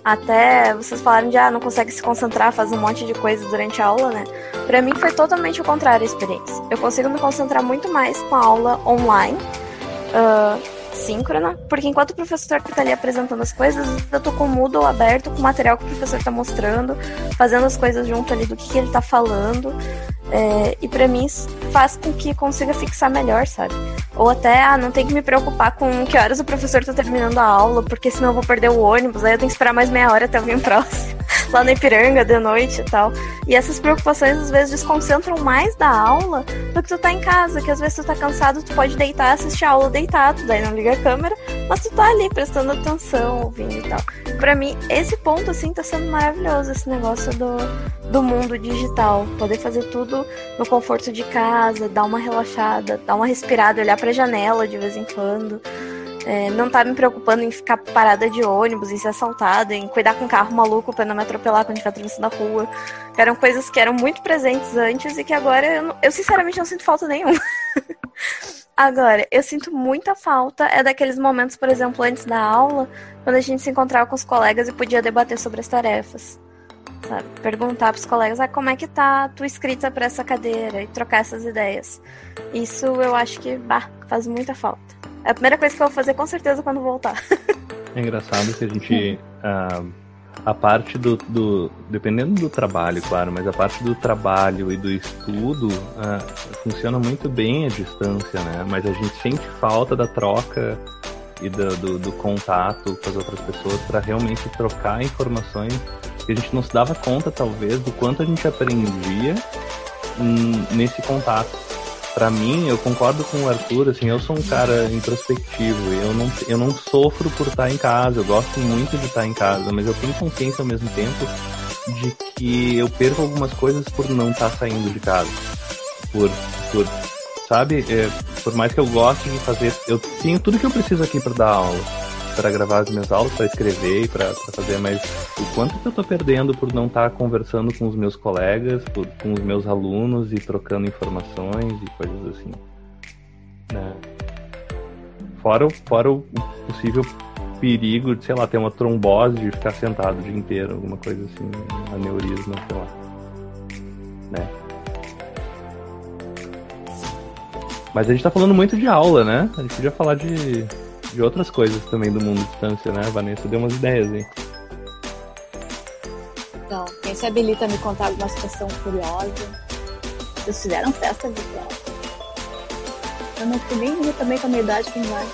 G: Até vocês falaram de ah, não consegue se concentrar, faz um monte de coisa durante a aula, né? Pra mim foi totalmente o contrário a experiência. Eu consigo me concentrar muito mais com a aula online. Uh, síncrona, porque enquanto o professor está ali apresentando as coisas, eu tô com o Moodle aberto, com o material que o professor está mostrando, fazendo as coisas junto ali do que, que ele está falando. É, e para mim isso faz com que consiga fixar melhor, sabe? Ou até, ah, não tem que me preocupar com que horas o professor está terminando a aula, porque senão eu vou perder o ônibus, aí eu tenho que esperar mais meia hora até alguém (laughs) próximo, lá na Ipiranga de noite e tal. E essas preocupações às vezes desconcentram mais da aula do que tu tá em casa, que às vezes tu tá cansado, tu pode deitar, assistir a aula deitado, daí não liga a câmera, mas tu tá ali prestando atenção, ouvindo e tal. Para mim, esse ponto assim tá sendo maravilhoso, esse negócio do, do mundo digital, poder fazer tudo no conforto de casa, dar uma relaxada, dar uma respirada, olhar pra janela de vez em quando. É, não tá me preocupando em ficar parada de ônibus, em ser assaltada, em cuidar com um carro maluco para não me atropelar quando estiver atravessando a rua. Eram coisas que eram muito presentes antes e que agora eu, eu sinceramente não sinto falta nenhuma. (laughs) agora, eu sinto muita falta é daqueles momentos, por exemplo, antes da aula, quando a gente se encontrava com os colegas e podia debater sobre as tarefas sabe? Perguntar para os colegas, ah, como é que tá a tua escrita para essa cadeira e trocar essas ideias. Isso eu acho que bah, faz muita falta. É a primeira coisa que eu vou fazer com certeza quando voltar.
B: é engraçado que a gente. Uh, (laughs) a parte do, do, Dependendo do trabalho, claro, mas a parte do trabalho e do estudo uh, funciona muito bem à distância, né? Mas a gente sente falta da troca e do, do, do contato com as outras pessoas para realmente trocar informações que a gente não se dava conta, talvez, do quanto a gente aprendia hum, nesse contato. Para mim, eu concordo com o Arthur, assim, eu sou um cara introspectivo, eu não, eu não sofro por estar em casa, eu gosto muito de estar em casa, mas eu tenho consciência ao mesmo tempo de que eu perco algumas coisas por não estar saindo de casa. Por, por sabe, é, por mais que eu goste de fazer, eu tenho tudo que eu preciso aqui para dar aula para gravar as minhas aulas, para escrever e para fazer, mas o quanto que eu tô perdendo por não estar tá conversando com os meus colegas, por, com os meus alunos e trocando informações e coisas assim. Né? Fora, fora o possível perigo de, sei lá, ter uma trombose de ficar sentado o dia inteiro, alguma coisa assim, aneurisma, sei lá. Né? Mas a gente tá falando muito de aula, né? A gente podia falar de de outras coisas também do mundo distância, né? A Vanessa deu umas ideias aí.
A: Então, quem se habilita a me contar alguma situação curiosa? Vocês fizeram festa virtual? Eu não fui nem também com a minha idade como vai.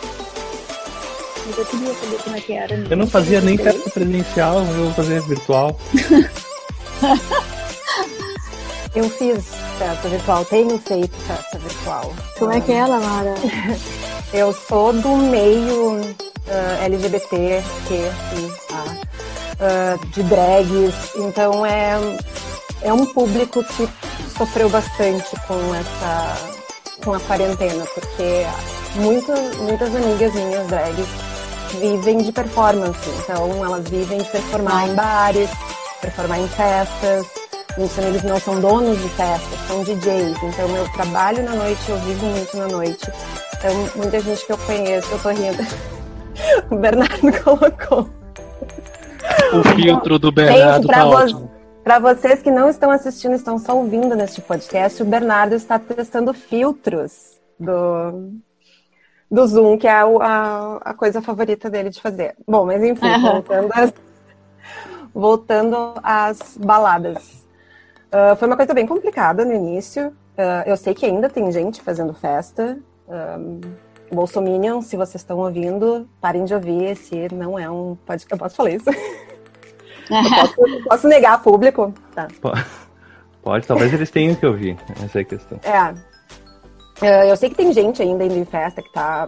A: Mas eu queria saber como é que era.
B: Eu não fazia nem festa presencial, eu vou fazer virtual. (laughs)
H: eu fiz festa virtual, tenho feito festa virtual.
A: Como é que é ela, Mara? (laughs)
H: eu sou do meio uh, LGBT, que, uh, de drags, então é, é um público que sofreu bastante com essa com a quarentena, porque muitas, muitas amigas minhas drags vivem de performance, então elas vivem de performar em bares, performar em festas. Então eles não são donos de festas, são DJs. Então eu trabalho na noite, eu vivo muito na noite. Então muita gente que eu conheço, eu tô rindo. (laughs) o Bernardo colocou.
F: O filtro do Bernardo gente, tá vo ótimo.
H: Para vocês que não estão assistindo, estão só ouvindo neste podcast, o Bernardo está testando filtros do, do Zoom, que é a, a, a, coisa favorita dele de fazer. Bom, mas enfim, uhum. voltando, às, voltando às baladas. Uh, foi uma coisa bem complicada no início. Uh, eu sei que ainda tem gente fazendo festa. Um, Bolsominion, se vocês estão ouvindo, parem de ouvir. Esse não é um podcast. Eu posso falar isso? (laughs) posso, posso, negar público? Tá.
B: Pode, pode, talvez eles tenham que ouvir. Essa é a questão.
H: É. Uh, eu sei que tem gente ainda indo em festa que tá.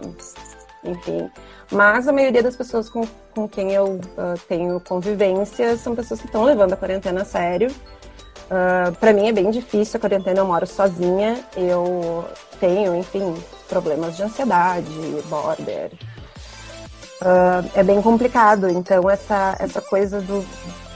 H: Enfim. Mas a maioria das pessoas com, com quem eu uh, tenho convivência são pessoas que estão levando a quarentena a sério. Uh, ah, para mim é bem difícil a quarentena, eu moro sozinha, eu tenho, enfim, problemas de ansiedade, border. Uh, é bem complicado, então essa, essa coisa do,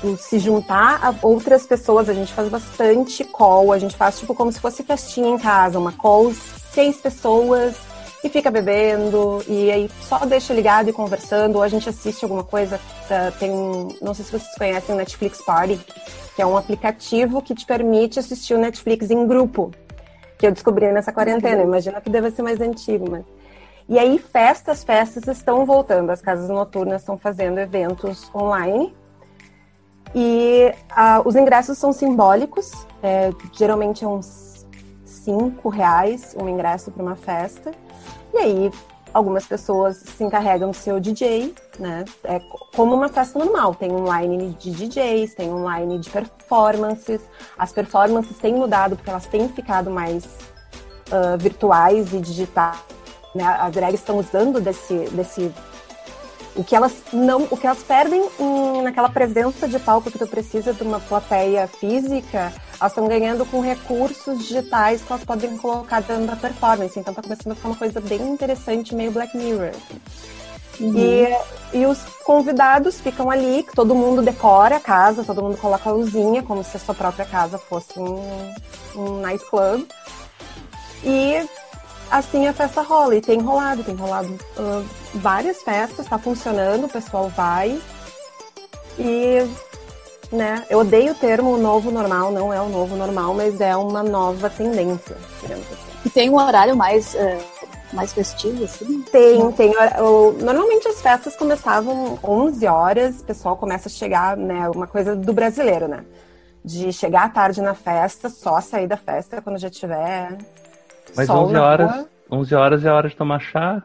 H: do, se juntar a outras pessoas, a gente faz bastante call, a gente faz tipo como se fosse festinha em casa, uma call seis pessoas e fica bebendo e aí só deixa ligado e conversando, ou a gente assiste alguma coisa, uh, tem um, não sei se vocês conhecem o Netflix Party, que é um aplicativo que te permite assistir o Netflix em grupo, que eu descobri nessa quarentena, imagino que deve ser mais antigo, mas... E aí festas, festas estão voltando, as casas noturnas estão fazendo eventos online, e uh, os ingressos são simbólicos, é, geralmente é uns cinco reais um ingresso para uma festa. E aí algumas pessoas se encarregam de ser o DJ, né? É como uma festa normal. Tem um line de DJs, tem um line de performances. As performances têm mudado porque elas têm ficado mais uh, virtuais e digitais. Né? As drags estão usando desse, desse o que elas não, o que elas perdem em, naquela presença de palco que tu precisa de uma plateia física, elas estão ganhando com recursos digitais que elas podem colocar dentro da performance. Então tá começando a ficar uma coisa bem interessante, meio Black Mirror. Uhum. E, e os convidados ficam ali, que todo mundo decora a casa, todo mundo coloca a luzinha, como se a sua própria casa fosse um, um nightclub. E assim a festa rola. E tem rolado, tem rolado uh, várias festas, tá funcionando, o pessoal vai. E, né, eu odeio o termo novo normal, não é o novo normal, mas é uma nova tendência,
A: assim. E tem um horário mais, uh, mais festivo, assim?
H: Tem, tem. Uh, normalmente as festas começavam 11 horas, o pessoal começa a chegar, né, uma coisa do brasileiro, né? De chegar à tarde na festa, só sair da festa quando já tiver
B: mas Sol 11 horas, 11 horas é a hora de tomar chá.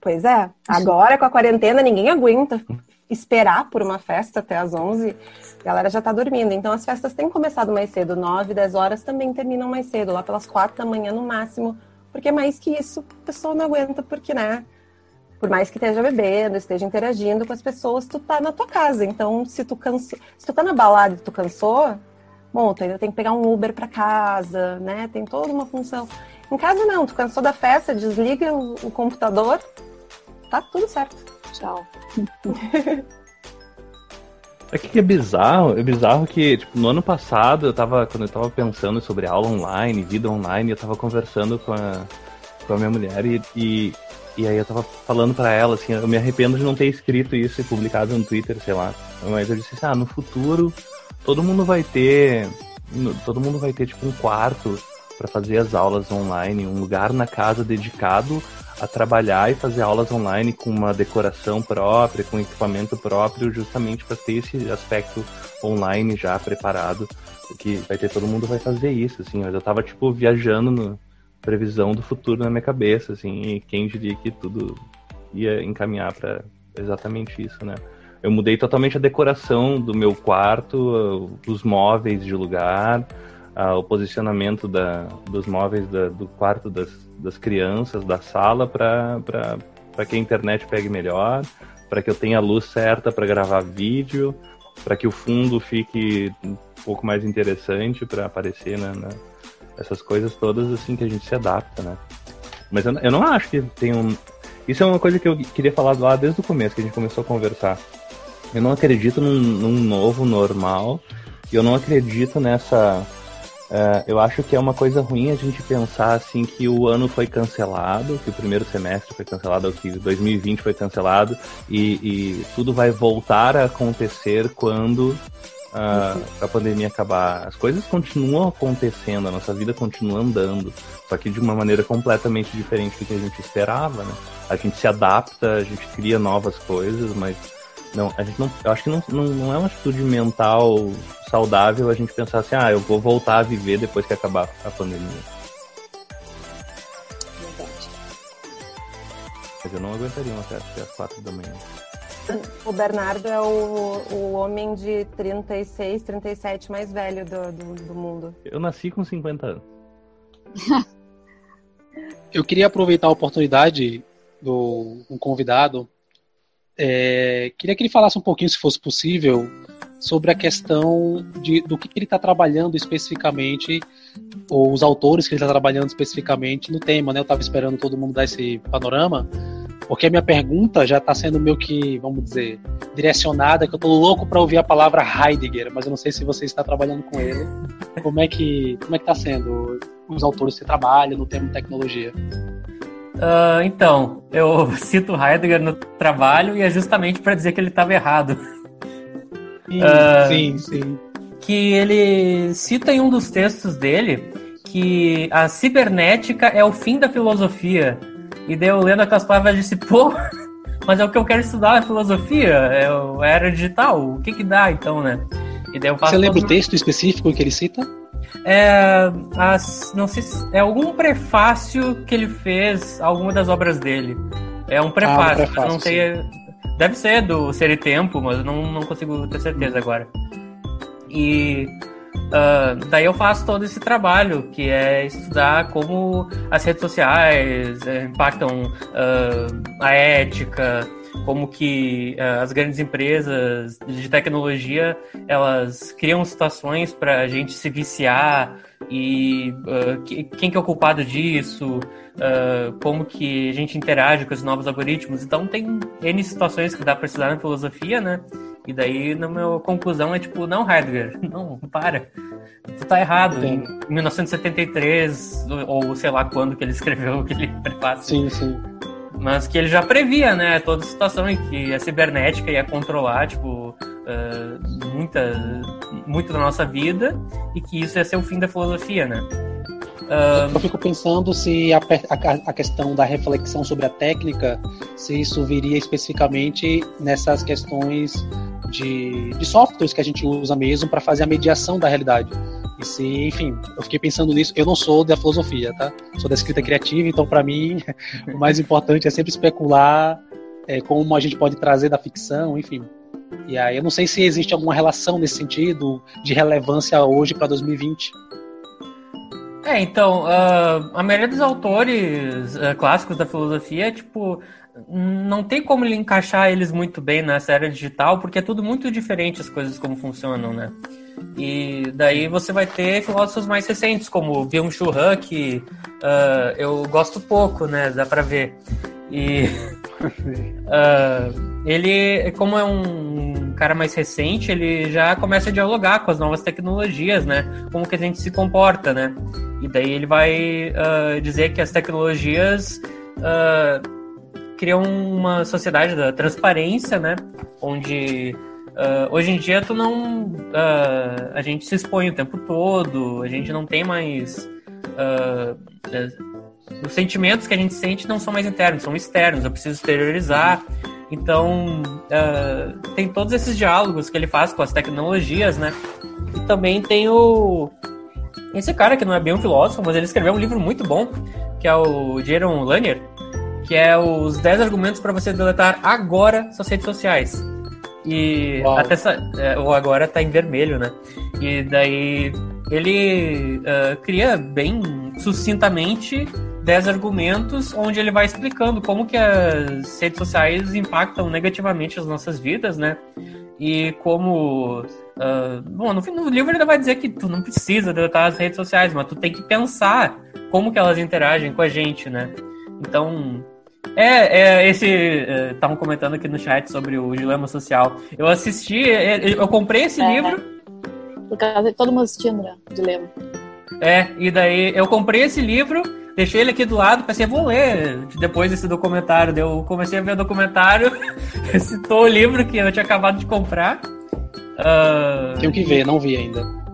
H: Pois é. Agora, com a quarentena, ninguém aguenta esperar por uma festa até as 11. A galera já tá dormindo. Então, as festas têm começado mais cedo. 9, 10 horas também terminam mais cedo. Lá pelas 4 da manhã no máximo. Porque mais que isso, a pessoa não aguenta. Porque, né? Por mais que esteja bebendo, esteja interagindo com as pessoas, tu tá na tua casa. Então, se tu cansou, se tu tá na balada e tu cansou, bom, tu ainda tem que pegar um Uber para casa, né? Tem toda uma função. Em casa não, tu cansou da festa, desliga o, o computador, tá tudo certo. Tchau. (laughs)
B: É que é bizarro, é bizarro que, tipo, no ano passado, eu tava, quando eu tava pensando sobre aula online, vida online, eu tava conversando com a, com a minha mulher e, e, e aí eu tava falando para ela, assim, eu me arrependo de não ter escrito isso e publicado no Twitter, sei lá. Mas eu disse assim, ah, no futuro todo mundo vai ter, todo mundo vai ter, tipo, um quarto para fazer as aulas online, um lugar na casa dedicado a trabalhar e fazer aulas online com uma decoração própria, com equipamento próprio, justamente para ter esse aspecto online já preparado, que vai ter todo mundo vai fazer isso, assim, eu tava tipo viajando no previsão do futuro na minha cabeça, assim, e quem diria que tudo ia encaminhar para exatamente isso, né? Eu mudei totalmente a decoração do meu quarto, os móveis de lugar, o posicionamento da, dos móveis da, do quarto das, das crianças, da sala, para que a internet pegue melhor, para que eu tenha a luz certa para gravar vídeo, para que o fundo fique um pouco mais interessante para aparecer, né, né, essas coisas todas assim que a gente se adapta, né? Mas eu, eu não acho que tem um. Isso é uma coisa que eu queria falar lá desde o começo, que a gente começou a conversar. Eu não acredito num, num novo normal. E eu não acredito nessa. Uh, eu acho que é uma coisa ruim a gente pensar assim que o ano foi cancelado, que o primeiro semestre foi cancelado, que 2020 foi cancelado e, e tudo vai voltar a acontecer quando a, a pandemia acabar. As coisas continuam acontecendo, a nossa vida continua andando, só que de uma maneira completamente diferente do que a gente esperava, né? A gente se adapta, a gente cria novas coisas, mas não, a gente não, eu acho que não, não, não é uma atitude mental saudável a gente pensar assim, ah, eu vou voltar a viver depois que acabar a pandemia. Verdade. Mas eu não aguentaria uma festa até as quatro da manhã.
H: O Bernardo é o, o homem de 36, 37 mais velho do, do, do mundo.
B: Eu nasci com 50 anos. (laughs)
F: Eu queria aproveitar a oportunidade do um convidado. É, queria que ele falasse um pouquinho, se fosse possível, sobre a questão de, do que ele está trabalhando especificamente, ou os autores que ele está trabalhando especificamente no tema. Né? Eu estava esperando todo mundo dar esse panorama, porque a minha pergunta já está sendo meio que, vamos dizer, direcionada, que eu estou louco para ouvir a palavra Heidegger, mas eu não sei se você está trabalhando com ele. Como é que como é está sendo os autores que trabalham no tema tecnologia?
C: Uh, então, eu (laughs) cito Heidegger no trabalho e é justamente para dizer que ele estava errado.
F: Sim, uh, sim, sim.
C: Que ele cita em um dos textos dele que a cibernética é o fim da filosofia e daí eu lendo aquelas palavras disse, pô, (laughs) mas é o que eu quero estudar, é filosofia, é a era digital, o que que dá então, né?
F: E daí eu faço Você lembra o texto específico que ele cita?
C: É, as, não sei se, é algum prefácio que ele fez a alguma das obras dele. É um prefácio, ah, um prefácio não sei, deve ser do Ser e Tempo, mas não, não consigo ter certeza agora. E Uh, daí eu faço todo esse trabalho, que é estudar como as redes sociais uh, impactam uh, a ética, como que uh, as grandes empresas de tecnologia elas criam situações para a gente se viciar e que, quem que é o culpado disso, como que a gente interage com esses novos algoritmos. Então tem N situações que dá para estudar na filosofia, né? E daí, na minha conclusão, é tipo, não, Heidegger, (laughs) não, para. Tu tá errado. Em 1973, ou sei lá quando que ele escreveu (laughs) aquele prefácio.
F: Sim, sim.
C: Mas que ele já previa, né, toda a situação em que a cibernética ia controlar, tipo, uh, muita, muito da nossa vida e que isso ia ser o fim da filosofia, né?
F: Uh... Eu fico pensando se a, a, a, questão da reflexão sobre a técnica, se isso viria especificamente nessas questões de, de softwares que a gente usa mesmo para fazer a mediação da realidade. E se, enfim, eu fiquei pensando nisso. Eu não sou da filosofia, tá? Sou da escrita criativa, então para mim (laughs) o mais importante é sempre especular é, como a gente pode trazer da ficção, enfim. E aí eu não sei se existe alguma relação nesse sentido de relevância hoje para 2020.
C: É, então, uh, a maioria dos autores uh, clássicos da filosofia, tipo, não tem como encaixar eles muito bem nessa era digital, porque é tudo muito diferente as coisas como funcionam, né? E daí você vai ter filósofos mais recentes, como Byung-Chul Han, que uh, eu gosto pouco, né? Dá pra ver. E uh, (laughs) ele, como é um cara mais recente, ele já começa a dialogar com as novas tecnologias, né? Como que a gente se comporta, né? E daí ele vai uh, dizer que as tecnologias criam uma sociedade da transparência, né? Onde uh, hoje em dia tu não. Uh, a gente se expõe o tempo todo, a gente não tem mais. Uh, os sentimentos que a gente sente não são mais internos, são externos. Eu preciso exteriorizar. Então, tem todos esses diálogos que ele faz com as tecnologias, né? E também tem o. Esse cara que não é bem um filósofo, mas ele escreveu um livro muito bom, que é o Jaron Lanier, que é os 10 argumentos para você deletar agora suas redes sociais. E Uau. até é, o agora tá em vermelho, né? E daí ele uh, cria bem sucintamente 10 argumentos onde ele vai explicando como que as redes sociais impactam negativamente as nossas vidas, né? E como. Uh, bom, no, no livro ele vai dizer que tu não precisa deletar as redes sociais, mas tu tem que pensar como que elas interagem com a gente, né? Então, é, é esse. Estavam é, comentando aqui no chat sobre o dilema social. Eu assisti, é, eu comprei esse é, livro.
A: Por causa de todo mundo assistindo, né? Dilema.
C: É, e daí eu comprei esse livro, deixei ele aqui do lado, pensei, vou ler depois desse documentário. Eu comecei a ver o documentário, (laughs) citou o livro que eu tinha acabado de comprar.
F: Uh, Tenho que ver, não vi ainda.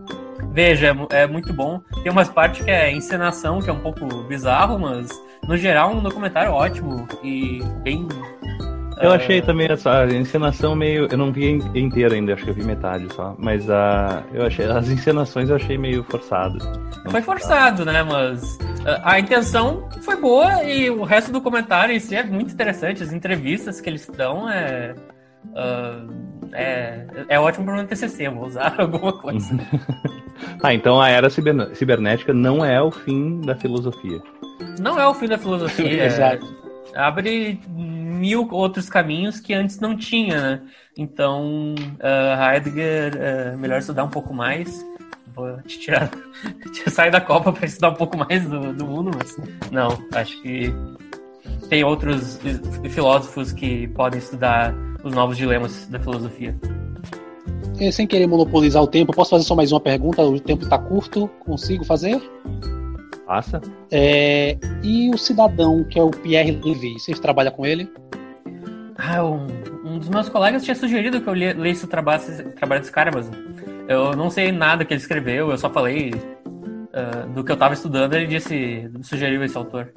C: Veja, é, é, muito bom. Tem umas partes que é encenação, que é um pouco bizarro, mas no geral um documentário ótimo e bem
B: eu uh... achei também essa encenação meio. Eu não vi inteira ainda, acho que eu vi metade só. Mas uh, eu achei, as encenações eu achei meio forçadas.
C: Foi forçado, né? Mas uh, a intenção foi boa e o resto do comentário em si é muito interessante. As entrevistas que eles dão é. Uh, é, é ótimo para o TCC, vou usar (laughs) alguma coisa. (laughs)
B: ah, então a era cibernética não é o fim da filosofia.
C: Não é o fim da filosofia. (laughs) Exato. É, abre mil outros caminhos que antes não tinha, né? Então, uh, Heidegger, uh, melhor estudar um pouco mais. Vou te tirar, (laughs) te sair da Copa para estudar um pouco mais do, do mundo, mas não, acho que tem outros filósofos que podem estudar os novos dilemas da filosofia.
F: Sem querer monopolizar o tempo, posso fazer só mais uma pergunta? O tempo está curto, consigo fazer?
B: Passa.
F: É, e o cidadão, que é o Pierre Levy, vocês trabalham com ele?
C: Ah, um, um dos meus colegas tinha sugerido que eu lesse o trabalho, trabalho desse cara, mas eu não sei nada que ele escreveu, eu só falei uh, do que eu estava estudando, ele disse, sugeriu esse autor.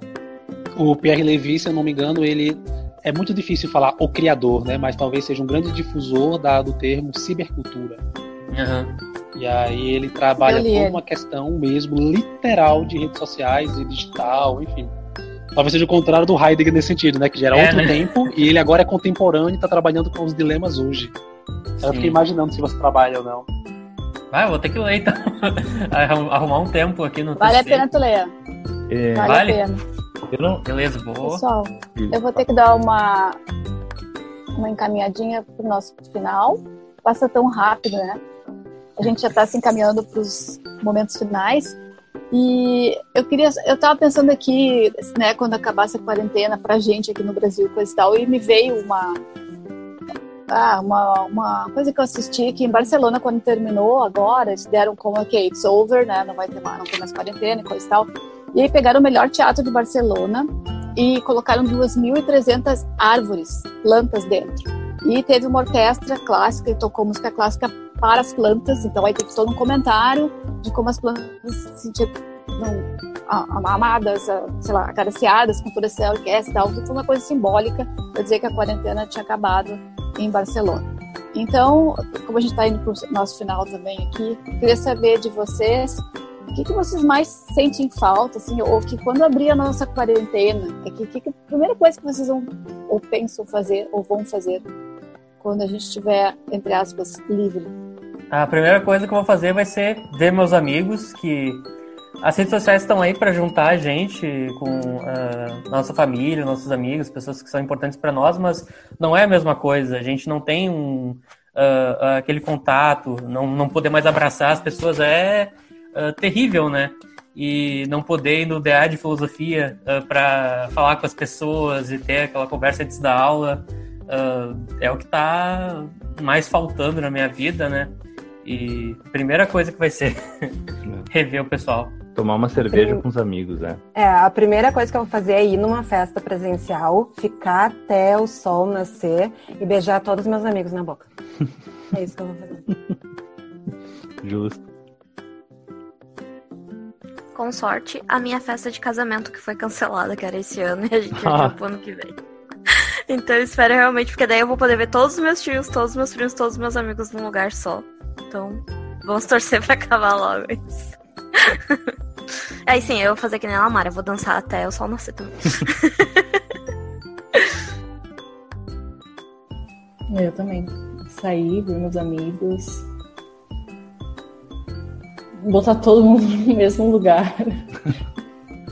F: O Pierre Levy, se eu não me engano, ele é muito difícil falar o criador, né? Mas talvez seja um grande difusor da, do termo cibercultura. Uhum. E aí ele trabalha com uma questão mesmo literal de redes sociais e digital, enfim. Talvez seja o contrário do Heidegger nesse sentido, né? Que gera é, outro né? tempo e ele agora é contemporâneo e está trabalhando com os dilemas hoje. Sim. Eu fiquei imaginando se você trabalha ou não.
C: Ah, vou ter que ler então. (laughs) Arrumar um tempo aqui no
A: Vale TC. a pena tu ler.
C: É... Vale, vale, a pena. Eu não... Beleza, boa.
A: Pessoal, eu vou ter que dar uma, uma encaminhadinha pro nosso final. Passa tão rápido, né? A gente já está se encaminhando para os momentos finais. E eu queria, eu estava pensando aqui, né, quando acabasse a quarentena para a gente aqui no Brasil, coisa e tal, e me veio uma, ah, uma, uma coisa que eu assisti que em Barcelona, quando terminou agora, eles deram como, ok, it's over, né, não vai ter mais, não tem mais quarentena e coisa e tal. E aí pegaram o melhor teatro de Barcelona e colocaram 2.300 árvores, plantas dentro. E teve uma orquestra clássica e tocou música clássica para as plantas. Então aí teve todo um comentário de como as plantas se sentiam amadas, sei lá, acariciadas com toda essa orquestra e tal. Foi uma coisa simbólica para dizer que a quarentena tinha acabado em Barcelona. Então, como a gente está indo para o nosso final também aqui, queria saber de vocês o que, que vocês mais sentem falta, assim, ou que quando abrir a nossa quarentena, é que, que, que a primeira coisa que vocês vão ou pensam fazer ou vão fazer quando a gente estiver, entre aspas, livre?
C: A primeira coisa que eu vou fazer vai ser ver meus amigos, que as redes sociais estão aí para juntar a gente com uh, nossa família, nossos amigos, pessoas que são importantes para nós, mas não é a mesma coisa. A gente não tem um, uh, aquele contato, não, não poder mais abraçar as pessoas é uh, terrível, né? E não poder ir no DA de filosofia para falar com as pessoas e ter aquela conversa antes da aula é o que está mais faltando na minha vida, né? E a primeira coisa que vai ser (laughs) rever o pessoal.
B: Tomar uma cerveja com os amigos, é.
H: É, a primeira coisa que eu vou fazer é ir numa festa presencial, ficar até o sol nascer e beijar todos os meus amigos na boca. (laughs) é isso que eu vou fazer.
B: Justo.
G: Com sorte, a minha festa de casamento que foi cancelada, que era esse ano, (laughs) e a gente ah. (laughs) pro ano que vem. Então eu espero realmente, porque daí eu vou poder ver todos os meus tios, todos os meus primos, todos os meus amigos num lugar só. Então, vamos (laughs) torcer pra acabar logo isso. Aí sim, eu vou fazer que nem a Lamara, eu vou dançar até o sol nascer também.
E: eu também. Sair, ver meus amigos. Botar todo mundo no mesmo lugar.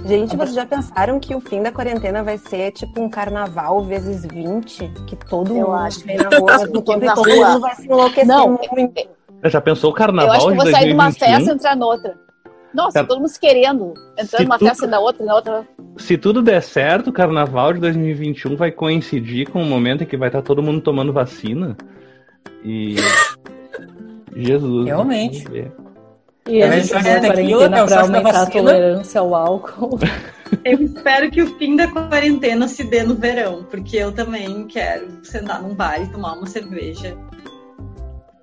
H: Gente, vocês já pensaram que o fim da quarentena vai ser tipo um carnaval vezes 20? Que todo eu mundo acho. vai na rua, todo, mundo vai se enlouquecer
B: Não, muito. Já pensou o carnaval
A: Eu acho
B: que
A: vou sair de uma festa e entrar noutra. Nossa, é. todo mundo se querendo. Entrando numa tu... festa e na outra, na outra.
B: Se tudo der certo, o carnaval de 2021 vai coincidir com o momento em que vai estar todo mundo tomando vacina. E. Jesus.
C: Realmente.
E: E a gente vai quarentena para aumentar a tolerância ao álcool. (laughs)
D: Eu espero que o fim da quarentena se dê no verão, porque eu também quero sentar num bar e tomar uma cerveja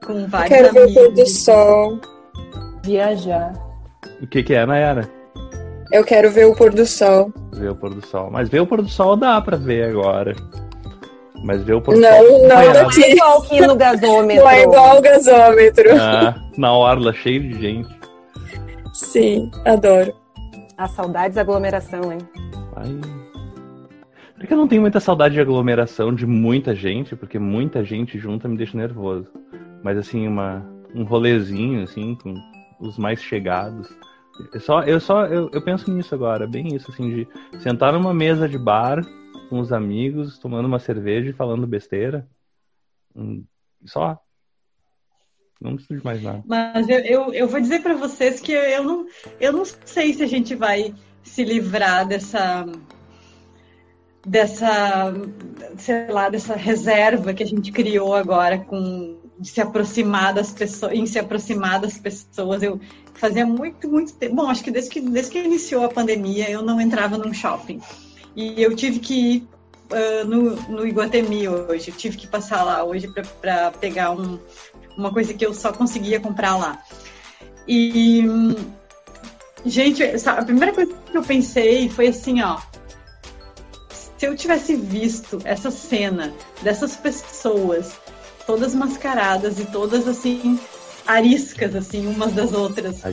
D: com vários
J: eu quero
D: amigos.
J: ver o pôr do sol.
E: Viajar.
B: O que, que é, Nayara?
J: Eu quero ver o pôr do sol.
B: Ver o pôr do sol. Mas ver o pôr do sol dá pra ver agora. Mas ver o do
J: não. Não, não
H: é igual aqui no gasômetro.
J: Não é igual o gasômetro.
B: Ah, na orla, cheio de gente.
J: Sim, adoro.
H: A saudades da aglomeração, hein?
B: Ai. Porque eu não tenho muita saudade de aglomeração de muita gente, porque muita gente junta me deixa nervoso. Mas assim, uma, um rolezinho, assim, com os mais chegados. Eu só, eu só eu, eu penso nisso agora, bem isso, assim, de sentar numa mesa de bar com os amigos, tomando uma cerveja e falando besteira. Hum, só. Não preciso de mais nada.
D: Mas eu, eu, eu vou dizer para vocês que eu não, eu não sei se a gente vai se livrar dessa dessa sei lá dessa reserva que a gente criou agora com de se aproximar das pessoas, em se aproximar das pessoas. Eu fazia muito, muito tempo. Bom, acho que desde que, desde que iniciou a pandemia, eu não entrava num shopping. E eu tive que ir uh, no, no Iguatemi hoje. Eu tive que passar lá hoje para pegar um, uma coisa que eu só conseguia comprar lá. E, gente, a primeira coisa que eu pensei foi assim, ó. Se eu tivesse visto essa cena dessas pessoas todas mascaradas e todas assim ariscas assim umas das outras.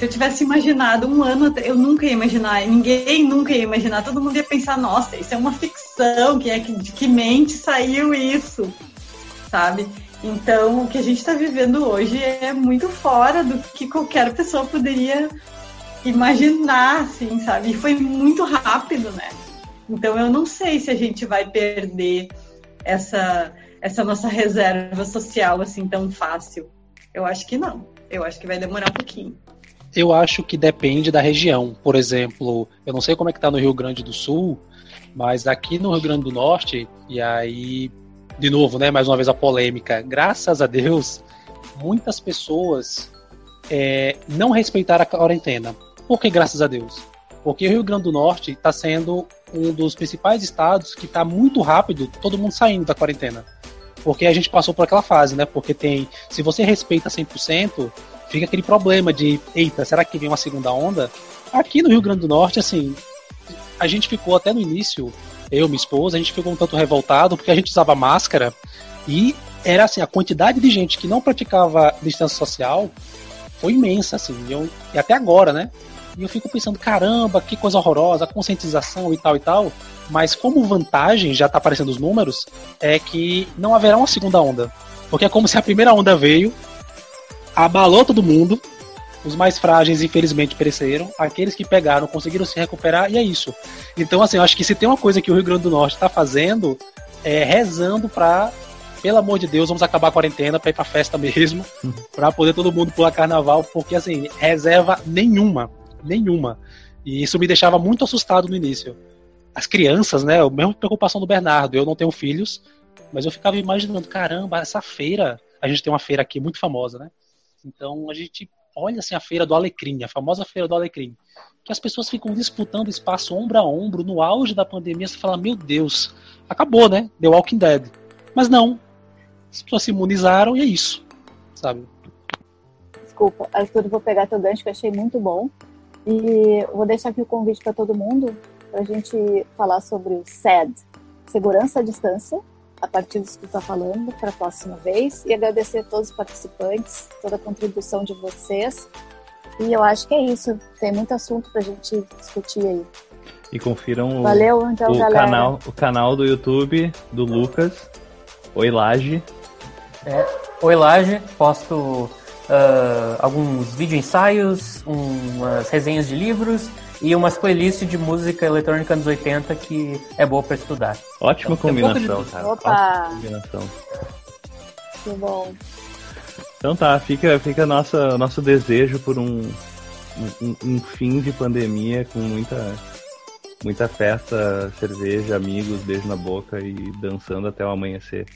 D: Se eu tivesse imaginado um ano, eu nunca ia imaginar, ninguém nunca ia imaginar, todo mundo ia pensar, nossa, isso é uma ficção, que é que de que mente saiu isso, sabe? Então, o que a gente está vivendo hoje é muito fora do que qualquer pessoa poderia imaginar, assim, sabe? E foi muito rápido, né? Então, eu não sei se a gente vai perder essa essa nossa reserva social assim tão fácil? Eu acho que não. Eu acho que vai demorar um pouquinho.
F: Eu acho que depende da região. Por exemplo, eu não sei como é que tá no Rio Grande do Sul, mas aqui no Rio Grande do Norte, e aí, de novo, né, mais uma vez a polêmica, graças a Deus, muitas pessoas é, não respeitaram a quarentena. Por que graças a Deus? Porque o Rio Grande do Norte está sendo um dos principais estados que está muito rápido todo mundo saindo da quarentena. Porque a gente passou por aquela fase, né? Porque tem. Se você respeita 100%, fica aquele problema de: eita, será que vem uma segunda onda? Aqui no Rio Grande do Norte, assim, a gente ficou até no início, eu, minha esposa, a gente ficou um tanto revoltado porque a gente usava máscara e era assim, a quantidade de gente que não praticava distância social foi imensa, assim, e, eu, e até agora, né? E eu fico pensando, caramba, que coisa horrorosa, conscientização e tal e tal. Mas como vantagem, já tá aparecendo os números, é que não haverá uma segunda onda. Porque é como se a primeira onda veio, abalou todo mundo, os mais frágeis, infelizmente, pereceram. Aqueles que pegaram conseguiram se recuperar e é isso. Então, assim, eu acho que se tem uma coisa que o Rio Grande do Norte está fazendo é rezando para, pelo amor de Deus, vamos acabar a quarentena para ir para festa mesmo, (laughs) para poder todo mundo pular carnaval, porque, assim, reserva nenhuma. Nenhuma. E isso me deixava muito assustado no início as crianças, né? A mesma preocupação do Bernardo. Eu não tenho filhos, mas eu ficava imaginando, caramba, essa feira. A gente tem uma feira aqui muito famosa, né? Então a gente olha assim a feira do Alecrim, a famosa feira do Alecrim, que as pessoas ficam disputando espaço ombro a ombro no auge da pandemia. Você fala, meu Deus, acabou, né? The Walking Dead. Mas não. As pessoas se imunizaram e é isso, sabe?
A: Desculpa, Arthur, vou pegar teu gancho que eu achei muito bom E vou deixar aqui o convite para todo mundo para a gente falar sobre o SED, segurança à distância, a partir disso que está falando, para a próxima vez. E agradecer a todos os participantes, toda a contribuição de vocês. E eu acho que é isso. Tem muito assunto para a gente discutir aí.
B: E confiram
A: Valeu, então,
B: o, canal, o canal do YouTube do Lucas, Oi Laje.
C: É, Oi Laje, posto ah, alguns vídeo ensaios, umas resenhas de livros e umas playlists de música eletrônica anos 80 que é boa para estudar.
B: Ótima
C: Então,
B: combinação,
C: de-
B: cara.
A: Opa!
B: Ótima combinação.
A: Que bom.
B: Então tá, fica, fica nossa, nosso desejo por um, um, um fim de pandemia com muita, muita festa, cerveja, amigos, beijo na boca e dançando até o amanhecer.